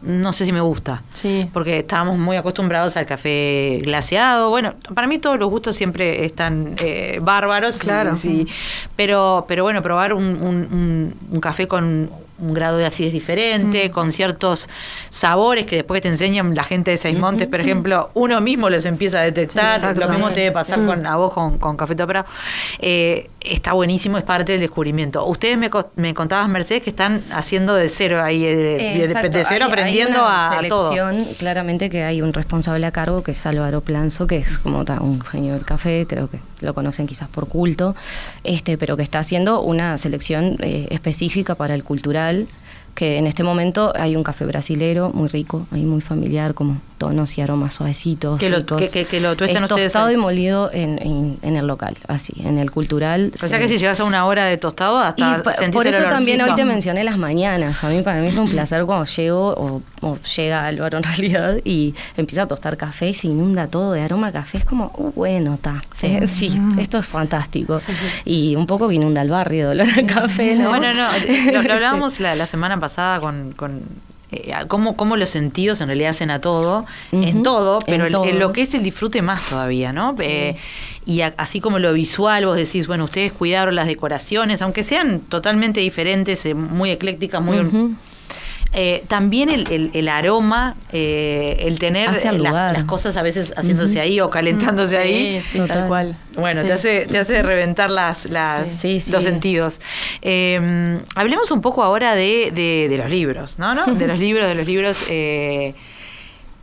no sé si me gusta. Sí. Porque estábamos muy acostumbrados al café glaseado. Bueno, para mí todos los gustos siempre están eh, bárbaros. Claro. Sí, pero, pero bueno, probar un, un- un- un café con un grado de acidez diferente, con ciertos sabores que después te enseñan la gente de Seis Montes, por ejemplo, uno mismo los empieza a detectar. Sí. Lo mismo te debe pasar Sí. con, a vos con, con Café Topra. Eh, está buenísimo, es parte del descubrimiento. Ustedes me, me contabas, Mercedes, que están haciendo de cero ahí, de, de- Exacto, de cero, hay- hay aprendiendo una a, a todo. selección, Claramente que hay un responsable a cargo que es Álvaro Planzo, que es como ta, un genio del café, creo que lo conocen quizás por culto, este, pero que está haciendo una selección eh, específica para el cultural que en este momento hay un café brasilero muy rico, ahí muy familiar, como tonos y aromas suavecitos. Que lo- que- que- que lo tuestan Es tostado y molido en, en- en el local, así, en el cultural. O sea se- que si llegas a una hora de tostado, y hasta sentís por el eso también hoy te mencioné las mañanas. A mí para mí es un placer cuando llego o, o llega Álvaro en realidad y empieza a tostar café y se inunda todo de aroma a café. Es como, uh, bueno, está. sí, esto es fantástico. Y un poco que inunda el barrio de olor a café, ¿no? Bueno, no, lo, lo hablábamos la, la semana pasada con, con eh, cómo, cómo los sentidos en realidad hacen a todo, en todo, pero en todo. en lo que es el disfrute más todavía, ¿no? Eh, y a- así como lo visual, vos decís, bueno, ustedes cuidaron las decoraciones, aunque sean totalmente diferentes, eh, muy eclécticas, muy... Eh, también el, el- el aroma, eh, el tener la- lugar. las cosas a veces haciéndose ahí o calentándose ahí, Sí, sí, Total. tal cual. bueno, Sí. te hace, te hace reventar las, las, Sí, sí. los sentidos. Eh, hablemos un poco ahora de, de- de los libros, ¿no? ¿no? De los libros, de los libros.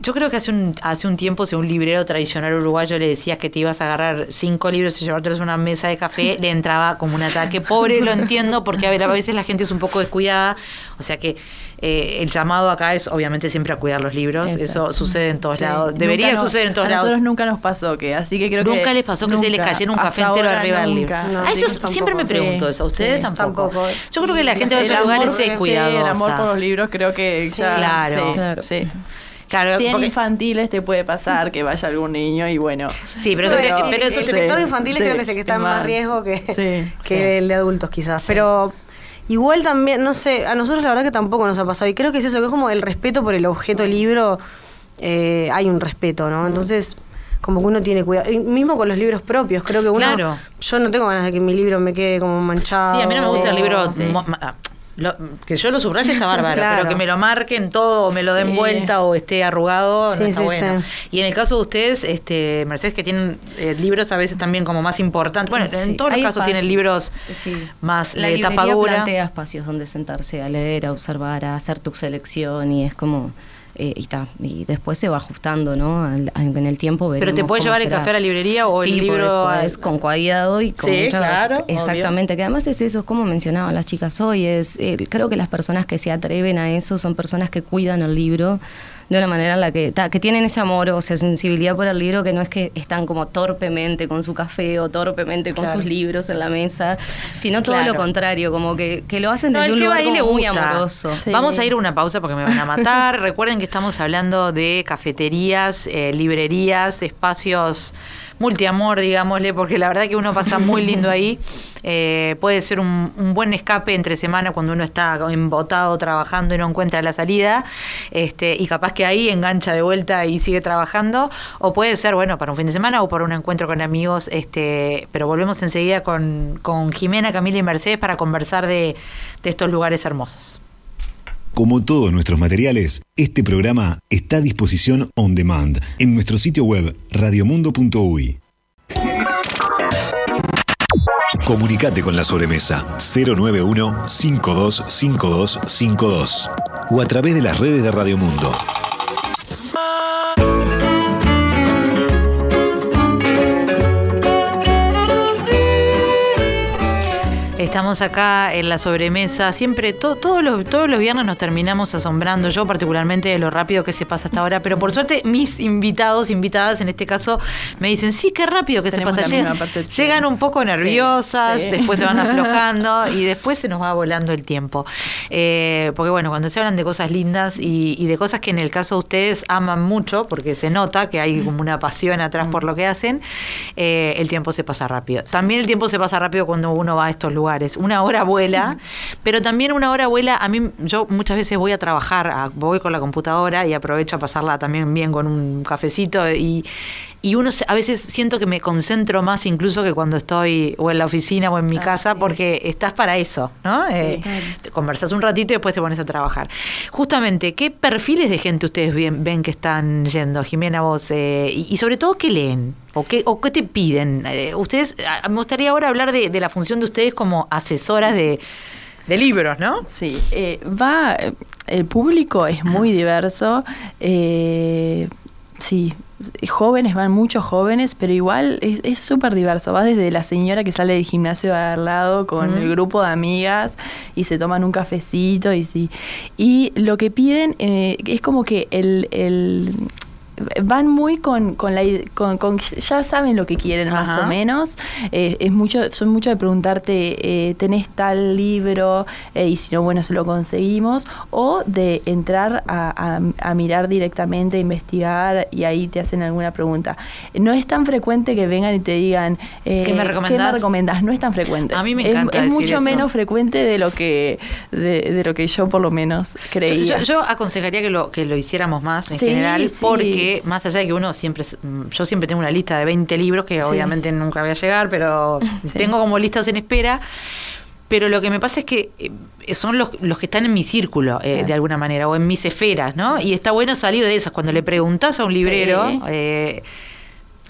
Yo creo que hace un, hace un tiempo, si a un librero tradicional uruguayo le decías que te ibas a agarrar cinco libros y llevártelos a una mesa de café, le entraba como un ataque. Pobre, lo entiendo, porque a, ver, a veces la gente es un poco descuidada. O sea que eh, el llamado acá es obviamente siempre a cuidar los libros. Exacto. Eso sucede en todos Sí, lados. nunca Debería nos- suceder en todos a lados. nosotros nunca nos pasó que, así que creo que Nunca les pasó que se les nunca, cayera un café hasta entero arriba del libro. nunca. No, a eso siempre me pregunto Sí, eso. ¿A ustedes sí. tampoco? Tampoco. Yo creo que la gente de esos lugares es sí, cuidadosa. el amor por los libros creo que Sí, ya... claro. sí, Claro. sí. Claro, Si en porque- infantiles te puede pasar que vaya algún niño y bueno... sí, pero pero eso el sector de infantiles sí, creo que es el que está en más más. riesgo que, Sí, que sí. el de adultos quizás. Pero igual también, no sé, a nosotros la verdad que tampoco nos ha pasado. Y creo que es eso, que es como el respeto por el objeto libro, eh, hay un respeto, ¿no? Entonces, como que uno tiene cuidado. Y mismo con los libros propios, creo que uno... Claro. Yo no tengo ganas de que mi libro me quede como manchado. Sí, a mí no me gusta el libro Sí. Lo- que yo lo subraye está bárbaro, Claro. pero que me lo marquen todo, o me lo den Sí. vuelta o esté arrugado, Sí, no está sí, bueno. Y en el caso de ustedes, este, Mercedes, que tienen eh, libros a veces también como más importantes, bueno, en todos los hay casos tienen libros más La de librería tapa dura. plantea espacios donde sentarse a leer, a observar, a hacer tu selección y es como... eh, y, ta, y después se va ajustando, ¿no? Al- al- en el tiempo Pero te puedes llevar el café a la librería o el sí, libro pues, al- pues, con cuidado y con Sí, muchas- claro, obvio. Exactamente, que además es eso, es como mencionaban las chicas hoy, es eh, creo que las personas que se atreven a eso son personas que cuidan el libro de una manera en la que, ta, que tienen ese amor o esa sensibilidad por el libro, que no es que están como torpemente con su café o torpemente con Claro. sus libros en la mesa, sino todo Claro. lo contrario, como que, que lo hacen No, desde el un que va lugar como muy amoroso. Sí. Vamos a ir a una pausa porque me van a matar. Recuerden que estamos hablando de cafeterías, eh, librerías, espacios multiamor, digámosle, porque la verdad que uno pasa muy lindo ahí. Eh, puede ser un, un buen escape entre semana cuando uno está embotado trabajando y no encuentra la salida. Este, y capaz que ahí engancha de vuelta y sigue trabajando. O puede ser, bueno, para un fin de semana o para un encuentro con amigos. Este, pero volvemos enseguida con, con Jimena, Camila y Mercedes para conversar de, de estos lugares hermosos. Como todos nuestros materiales, este programa está a disposición on demand en nuestro sitio web radiomundo.uy. Comunicate con la sobremesa 091 525252 o a través de las redes de Radio Estamos acá en la sobremesa. Siempre, to- todos, los, todos los viernes nos terminamos asombrando. Yo, particularmente, de lo rápido que se pasa hasta ahora. Pero por suerte, mis invitados, invitadas en este caso, me dicen: Sí, qué rápido que Tenemos se pasa. Llegan, llegan un poco nerviosas, sí. después se van aflojando y después se nos va volando el tiempo. Eh, porque, bueno, cuando se hablan de cosas lindas y, y de cosas que en el caso de ustedes aman mucho, porque se nota que hay como una pasión atrás por lo que hacen, eh, el tiempo se pasa rápido. También el tiempo se pasa rápido cuando uno va a estos lugares. Una hora vuela, pero también una hora vuela. A mí, yo muchas veces voy a trabajar, a- voy con la computadora y aprovecho a pasarla también bien con un cafecito y. Y uno se- a veces siento que me concentro más incluso que cuando estoy o en la oficina o en mi Ah, casa sí. porque estás para eso, ¿no? Eh, te conversas un ratito y después te pones a trabajar. Justamente, ¿qué perfiles de gente ustedes ven, ven que están yendo? Jimena, vos, eh, y, y sobre todo, ¿qué leen? ¿O qué, o qué te piden? Eh, ustedes, a- me gustaría ahora hablar de, de la función de ustedes como asesoras de, de libros, ¿no? Sí, va, el público es muy diverso, sí, jóvenes, van muchos jóvenes, pero igual es es súper diverso, va desde la señora que sale del gimnasio al lado con el grupo de amigas y se toman un cafecito y sí, y lo que piden eh, es como que el... el van muy con, con la con, con- ya saben lo que quieren más o menos Eh, es mucho son mucho de preguntarte eh, tenés tal libro Eh, y si no bueno se lo conseguimos o de entrar a, a- a mirar directamente investigar y ahí te hacen alguna pregunta no es tan frecuente que vengan y te digan eh, ¿Qué me recomendás? recomendás? no es tan frecuente A mí me Es- encanta es, decir mucho eso. menos frecuente de lo que de, de lo que yo por lo menos creía Yo, yo- yo aconsejaría que lo, que lo hiciéramos más en Sí, general, sí. porque más allá de que uno siempre, mm, yo siempre tengo una lista de 20 libros que Sí. obviamente nunca voy a llegar, pero Sí. tengo como listas en espera. Pero lo que me pasa es que eh, son los, los que están en mi círculo, eh, de alguna manera, o en mis esferas, ¿no? Y está bueno salir de esas. Cuando le preguntas a un librero, Sí. eh,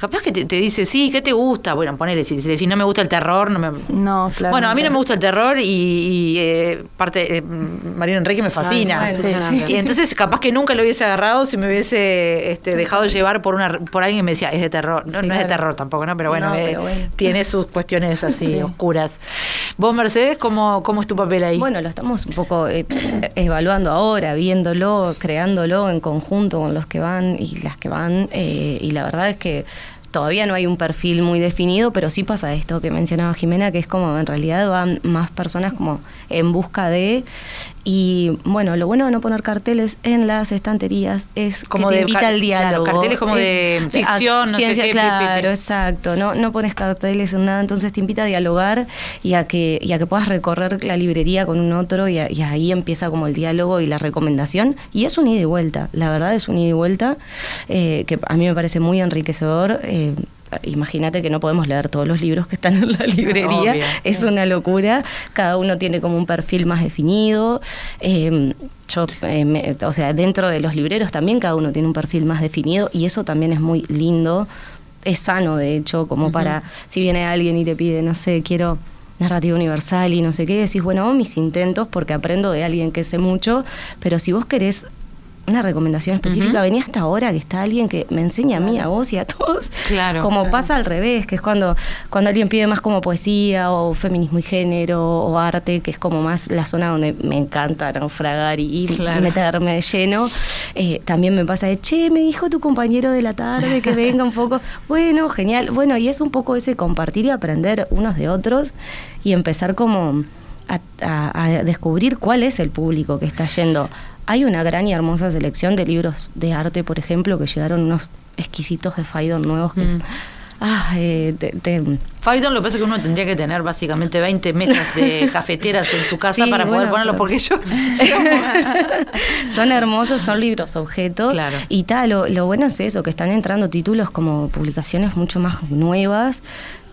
capaz que te, te dice, sí, ¿qué te gusta? Bueno, ponele, si, si decís, no me gusta el terror, no me, no claro bueno, a mí no me gusta el terror y, y, eh, parte eh, Marino Enrique me fascina. Ay, sí, sí, impresionante. Y entonces capaz que nunca lo hubiese agarrado si me hubiese este, dejado llevar por una por alguien que me decía, es de terror. No, Sí, no es de terror tampoco, ¿no? Pero bueno, No, eh, pero bueno. tiene sus cuestiones así Sí. oscuras. Vos, Mercedes, ¿cómo, ¿cómo es tu papel ahí? Bueno, lo estamos un poco eh, evaluando ahora, viéndolo, creándolo en conjunto con los que van y las que van. eh, y la verdad es que todavía no hay un perfil muy definido, pero sí pasa esto que mencionaba Jimena, que es como en realidad van más personas como en busca de... Y bueno, lo bueno de no poner carteles en las estanterías es Como que te de invita al claro, diálogo. carteles como de ficción, no sé ciencia, qué, pi, pi. claro, exacto. No, no pones carteles en nada, entonces te invita a dialogar y a que, y a que puedas recorrer la librería con un otro y, a- y ahí empieza como el diálogo y la recomendación. Y es un ida y vuelta, la verdad es un ida y vuelta eh, que a mí me parece muy enriquecedor. eh, Imagínate que no podemos leer todos los libros que están en la librería, Obvio, es una locura. Cada uno tiene como un perfil más definido. Eh, yo, eh, me- o sea, dentro de los libreros también cada uno tiene un perfil más definido y eso también es muy lindo. Es sano, de hecho, como para si viene alguien y te pide, no sé, quiero narrativa universal y no sé qué, decís, bueno, mis intentos porque aprendo de alguien que sé mucho, pero si vos querés una recomendación específica, Ujú. vení hasta ahora que está alguien que me enseña a mí, a vos y a todos. Claro. Como pasa al revés, que es cuando, cuando alguien pide más como poesía o feminismo y género o arte, que es como más la zona donde me encanta naufragar y, y Claro. meterme de lleno. Eh, también me pasa de, che, me dijo tu compañero de la tarde que venga un poco. Bueno, genial. Bueno, y es un poco ese compartir y aprender unos de otros y empezar como a, a- a descubrir cuál es el público que está yendo. Hay una gran y hermosa selección de libros de arte, por ejemplo, que llegaron unos exquisitos de Faidon nuevos que es... Mm. Ah, eh, te- te- Faidon lo que pasa es que uno tendría que tener básicamente 20 mesas de cafeteras en su casa Sí, para poder bueno, ponerlo, porque yo... son hermosos, son libros objeto. Claro. Y tal, lo, lo bueno es eso, que están entrando títulos como publicaciones mucho más nuevas,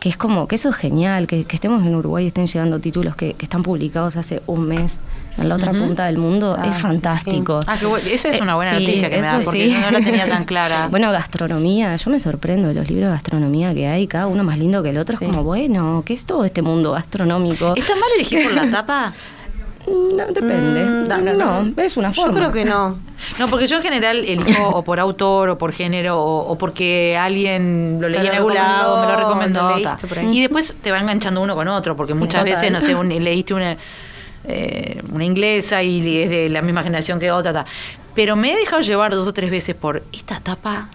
que es como, que eso es genial, que, que estemos en Uruguay y estén llegando títulos que, que están publicados hace un mes en la otra punta del mundo, Ah, es sí, fantástico. Ah, qué bueno. Esa es una buena Eh, sí, noticia que me da, porque sí. no la tenía tan clara. Bueno, gastronomía, yo me sorprendo de los libros de gastronomía que hay, cada uno más lindo que el otro, Sí. es como, bueno, ¿qué es todo este mundo gastronómico? ¿Está mal elegir por la tapa? No, depende. Mm, no, no, es una forma. Yo creo que no. No, porque yo en general elijo o por autor o por género o, o porque alguien lo leí en algún lado, me lo recomendó, lo. Y después te va enganchando uno con otro, porque muchas veces, no sé, un- leíste una, eh, una inglesa y es de la misma generación que otra. ta. Pero me he dejado llevar dos o tres veces por esta tapa.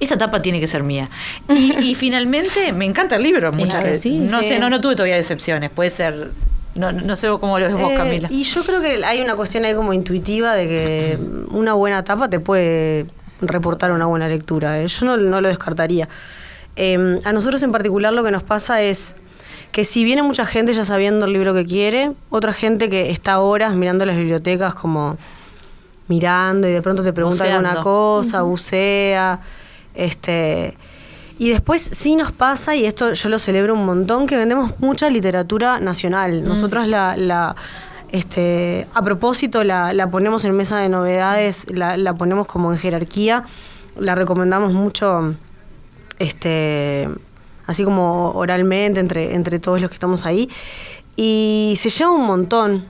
Esta tapa tiene que ser mía. Y, y finalmente me encanta el libro muchas veces. sí, no sí. sé, no, no tuve todavía decepciones. Puede ser. No, no sé cómo lo ves vos, Eh, Camila. y yo creo que hay una cuestión ahí como intuitiva de que una buena tapa te puede reportar una buena lectura. eh. Yo no, no lo descartaría. Eh, a nosotros en particular lo que nos pasa es que si viene mucha gente ya sabiendo el libro que quiere, otra gente que está horas mirando las bibliotecas como mirando y de pronto te pregunta Buceando. alguna cosa, bucea, este y después sí nos pasa, y esto yo lo celebro un montón, que vendemos mucha literatura nacional. Nosotros la, la este, a propósito la, la ponemos en mesa de novedades, la, la ponemos como en jerarquía, la recomendamos mucho, este, así como oralmente entre, entre todos los que estamos ahí. Y se lleva un montón.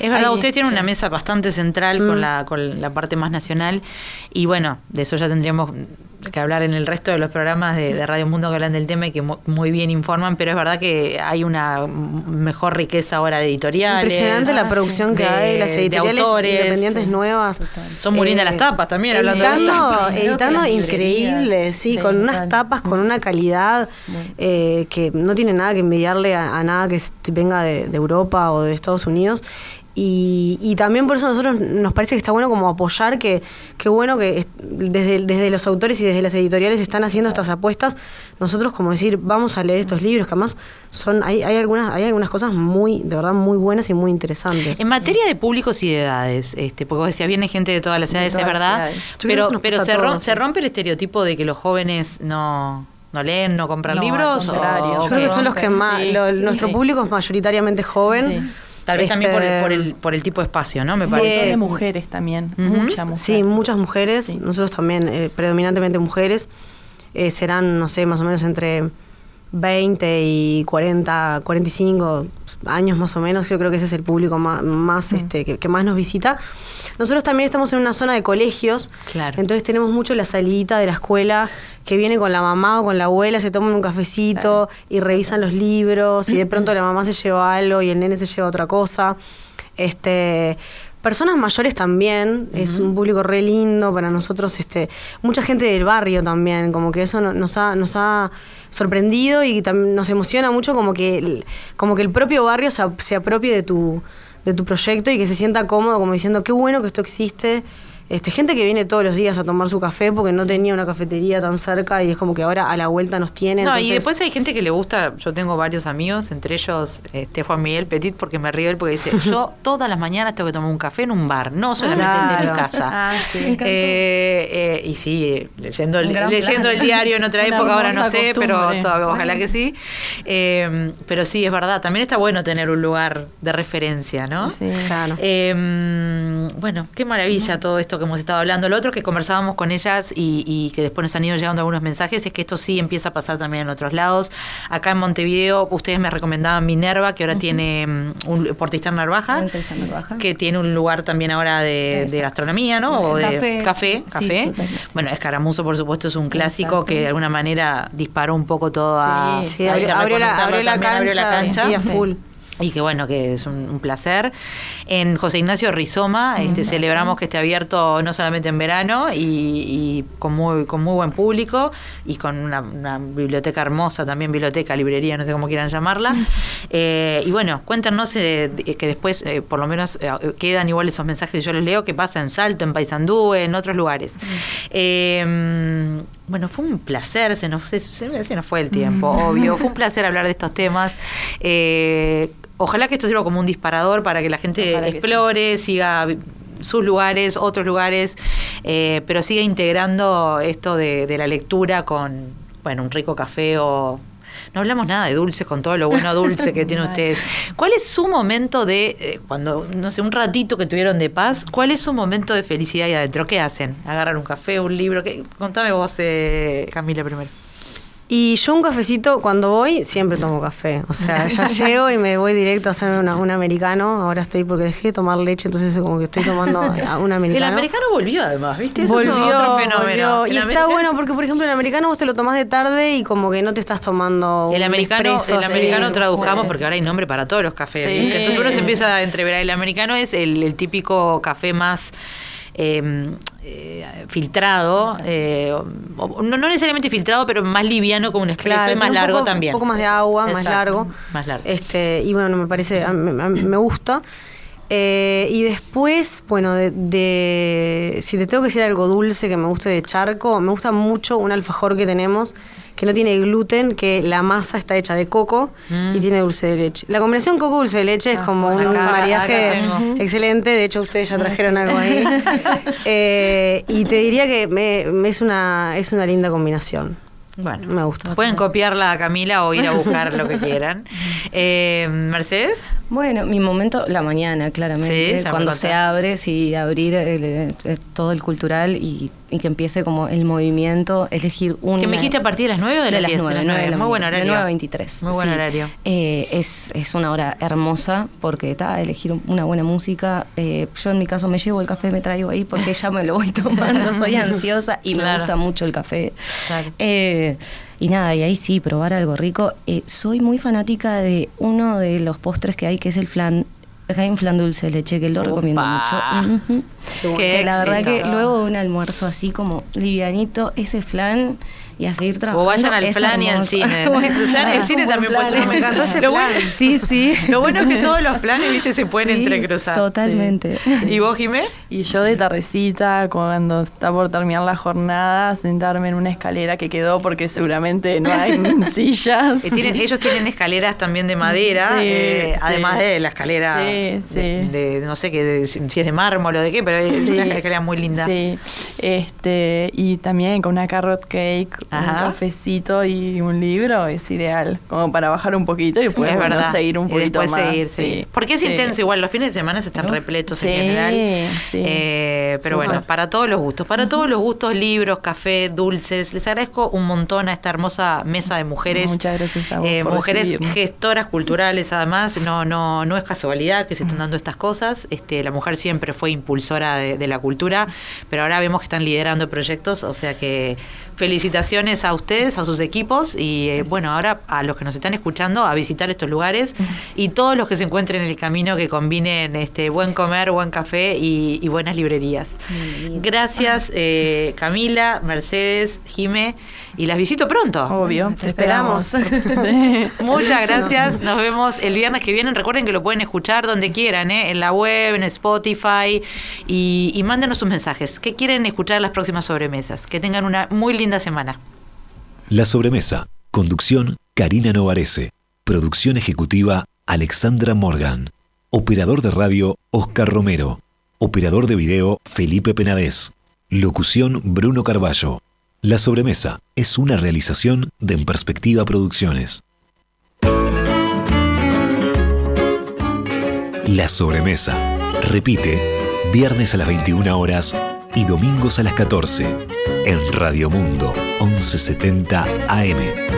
Es verdad, Ay, ustedes tienen una mesa bastante central con, Mm. la, con la parte más nacional y bueno, de eso ya tendríamos que hablar en el resto de los programas de, de Radio Mundo que hablan del tema y que mu- muy bien informan, pero es verdad que hay una mejor riqueza ahora de editoriales. Impresionante la producción que de- hay, las editoriales autores. independientes nuevas. Son muy lindas Eh, las tapas también, hablando de editando, editando increíble, sí, con unas tapas, con una calidad eh, que no tiene nada que envidiarle a, a nada que venga de, de Europa o de Estados Unidos. Y, y también por eso a nosotros nos parece que está bueno como apoyar que, que bueno que desde, desde los autores y desde las editoriales están haciendo estas apuestas. Nosotros como decir, vamos a leer estos libros, que además son, hay, hay algunas, hay algunas cosas muy, de verdad, muy buenas y muy interesantes. En materia de públicos y de edades, este, porque vos decías, viene gente de todas las edades, es todas verdad, edades. Pero, pero se, rom- se rompe el estereotipo de que los jóvenes no, no leen, no compran No, al libros. contrario. o Yo creo que son los que más, Sí, lo- sí. nuestro Sí. público es mayoritariamente joven. Tal vez también por el, Este, por, el, por el tipo de espacio, ¿no? Me Sí. parece. Son de mujeres también, Ujú. mucha mujer. Sí, muchas mujeres, Sí. nosotros también, eh, predominantemente mujeres, eh, serán, no sé, más o menos entre 20 y 40, 45 años más o menos, yo creo que ese es el público más, más este, que, que más nos visita. Nosotros también estamos en una zona de colegios, Claro. entonces tenemos mucho la salidita de la escuela que viene con la mamá o con la abuela, se toman un cafecito y revisan los libros y de pronto la mamá se lleva algo y el nene se lleva otra cosa. Este, personas mayores también, es un público re lindo para nosotros, este, mucha gente del barrio también, como que eso no- nos ha, nos ha sorprendido y también nos emociona mucho como que el, como que el propio barrio se, se apropie de tu, de tu proyecto y que se sienta cómodo, como diciendo qué bueno que esto existe. Este, gente que viene todos los días a tomar su café porque no tenía una cafetería tan cerca y es como que ahora a la vuelta nos tiene. No, y después hay gente que le gusta, yo tengo varios amigos, entre ellos este, Juan Miguel Petit, porque me río él porque dice, yo todas las mañanas tengo que tomar un café en un bar, no solamente en mi casa. Ah, sí. Eh, eh, y sí, leyendo, el, leyendo el diario en otra época, ahora no sé, pero costumbre. todavía, ojalá que sí. Eh, pero sí, es verdad, también está bueno tener un lugar de referencia, ¿no? Sí. Claro. Eh, bueno, qué maravilla todo esto que hemos estado hablando. Lo otro que conversábamos con ellas y, y que después nos han ido llegando algunos mensajes es que esto sí empieza a pasar también en otros lados. Acá en Montevideo, ustedes me recomendaban Minerva, que ahora tiene mm, un Portistán Narvaja, que tiene un lugar también ahora de, gastronomía, ¿no? O de Café. café. Sí, café. totalmente. bueno, Escaramuzo, por supuesto, es un clásico Exacto. que de alguna manera disparó un poco toda. Sí, Sí, abrió, la, abrió la también, abrió cancha, la cancha. sí, full. Y que bueno, que es un, un placer. En José Ignacio Rizoma este, celebramos que esté abierto no solamente en verano y, y con, muy, con muy buen público y con una, una biblioteca hermosa, también biblioteca, librería, no sé cómo quieran llamarla. Eh, y bueno, cuéntanos eh, de- que después eh, por lo menos eh, quedan igual esos mensajes, yo los leo, que pasa en Salto, en Paysandú, en otros lugares. Eh, bueno, fue un placer, se nos, se- se nos fue el tiempo, obvio. Fue un placer hablar de estos temas. Ojalá que esto sirva como un disparador para que la gente Ojalá que sí. explore, siga sus lugares, otros lugares, eh, pero siga integrando esto de, de la lectura con, bueno, un rico café o... No hablamos nada de dulces con todo lo bueno dulce que tienen ustedes. ¿Cuál es su momento de, eh, cuando, no sé, un ratito que tuvieron de paz, cuál es su momento de felicidad ahí adentro? ¿Qué hacen? ¿Agarran un café, un libro? ¿Qué? Contame vos, eh, Camila, primero. Y yo un cafecito, cuando voy, siempre tomo café. O sea, ya llego y me voy directo a hacerme una- un americano. Ahora estoy porque dejé de tomar leche, entonces como que estoy tomando un americano. El americano volvió además, ¿viste? Eso Volvió, es otro fenómeno. volvió. El Y está americano- bueno porque, por ejemplo, el americano vos te lo tomás de tarde y como que no te estás tomando El americano, el americano traduzcamos porque ahora hay nombre para todos los cafés. Sí. Entonces uno se empieza a entreverar. El americano es el, el típico café más eh, eh, filtrado, eh, o- no, no necesariamente filtrado, pero más liviano como un espresso Claro, y más largo poco- también. Un poco más de agua, más largo. Más largo. Este, y bueno, me parece, me gusta. Eh, y después, bueno, de, de- si te tengo que decir algo dulce que me guste de charco, me gusta mucho un alfajor que tenemos que no tiene gluten, que la masa está hecha de coco y tiene dulce de leche. La combinación coco-dulce de leche es como un Mm. acá- mariaje acá excelente. De hecho, ustedes ya trajeron algo ahí. Eh, y te diría que me- me es, una, es una linda combinación. Bueno, Me gusta. Pueden copiarla a Camila o ir a buscar lo que quieran. Eh, Mercedes. Bueno, mi momento, la mañana, claramente. Sí, cuando se abre, sí, abrir el- el- todo el cultural y, y que empiece como el movimiento, elegir una... Que me dijiste a partir de las 9 o de, de las las 10? 9, de las 9. de la Muy buen horario. De 9 a 23. Muy buen sí. horario. Eh, es, es una hora hermosa porque está elegir una buena música. Eh, yo en mi caso me llevo el café, me traigo ahí porque ya me lo voy tomando. Soy ansiosa y me gusta mucho el café. Claro. Eh, y nada, y ahí sí, probar algo rico. Eh, soy muy fanática de uno de los postres que hay, que es el flan. Hay un flan dulce de leche que lo Opa. recomiendo mucho. Ujú. Qué Que la verdad que luego de un almuerzo así como livianito, ese flan y a seguir trabajando. O vayan al es flan y al cine. Bueno, el cine también puede ser plan. un Me encantó ese Lo plan. bueno- Sí, sí. Lo bueno es que todos los planes, viste, se pueden Sí, entrecruzar. Totalmente. ¿Y vos, Jimé? Y yo de tardecita, cuando está por terminar la jornada, sentarme en una escalera que quedó porque seguramente no hay sillas. Eh, tienen- ellos tienen escaleras también de madera, Sí, eh, sí. además de la escalera Sí, sí. De, de- no sé qué, de- si es de mármol o de qué, pero es Sí. una escalera muy linda. Sí, este, y también con una carrot cake, Ajá. un cafecito y un libro es ideal, como para bajar un poquito y después bueno, seguir un poquito más. seguir, sí. sí. Porque es Sí. intenso igual, los fines de semana están repletos en general. sí. Eh, pero bueno, para todos los gustos, para todos los gustos, libros, café, dulces. Les agradezco un montón a esta hermosa mesa de mujeres. Muchas gracias a vos Eh, por mujeres recibirnos. gestoras culturales, además, no, no, no es casualidad que se estén dando estas cosas. Este, la mujer siempre fue impulsora de, de la cultura, pero ahora vemos que están liderando proyectos, o sea que felicitaciones a ustedes, a sus equipos y eh, bueno, ahora a los que nos están escuchando a visitar estos lugares y todos los que se encuentren en el camino que combinen este buen comer, buen café y, y buenas librerías. Gracias eh, Camila, Mercedes, Jime y las visito pronto. Obvio, Te esperamos. Muchas gracias. Nos vemos el viernes que viene. Recuerden que lo pueden escuchar donde quieran, ¿eh? en la web, en Spotify. Y, y mándenos sus mensajes. ¿Qué quieren escuchar en las próximas sobremesas? Que tengan una muy linda semana. La sobremesa. Conducción Karina Novarese. Producción ejecutiva Alexandra Morgan. Operador de radio Oscar Romero. Operador de video Felipe Penadez. Locución Bruno Carballo. La sobremesa es una realización de En Perspectiva Producciones. La sobremesa. Repite, viernes a las 21 horas y domingos a las 14 en Radio Mundo 1170 AM.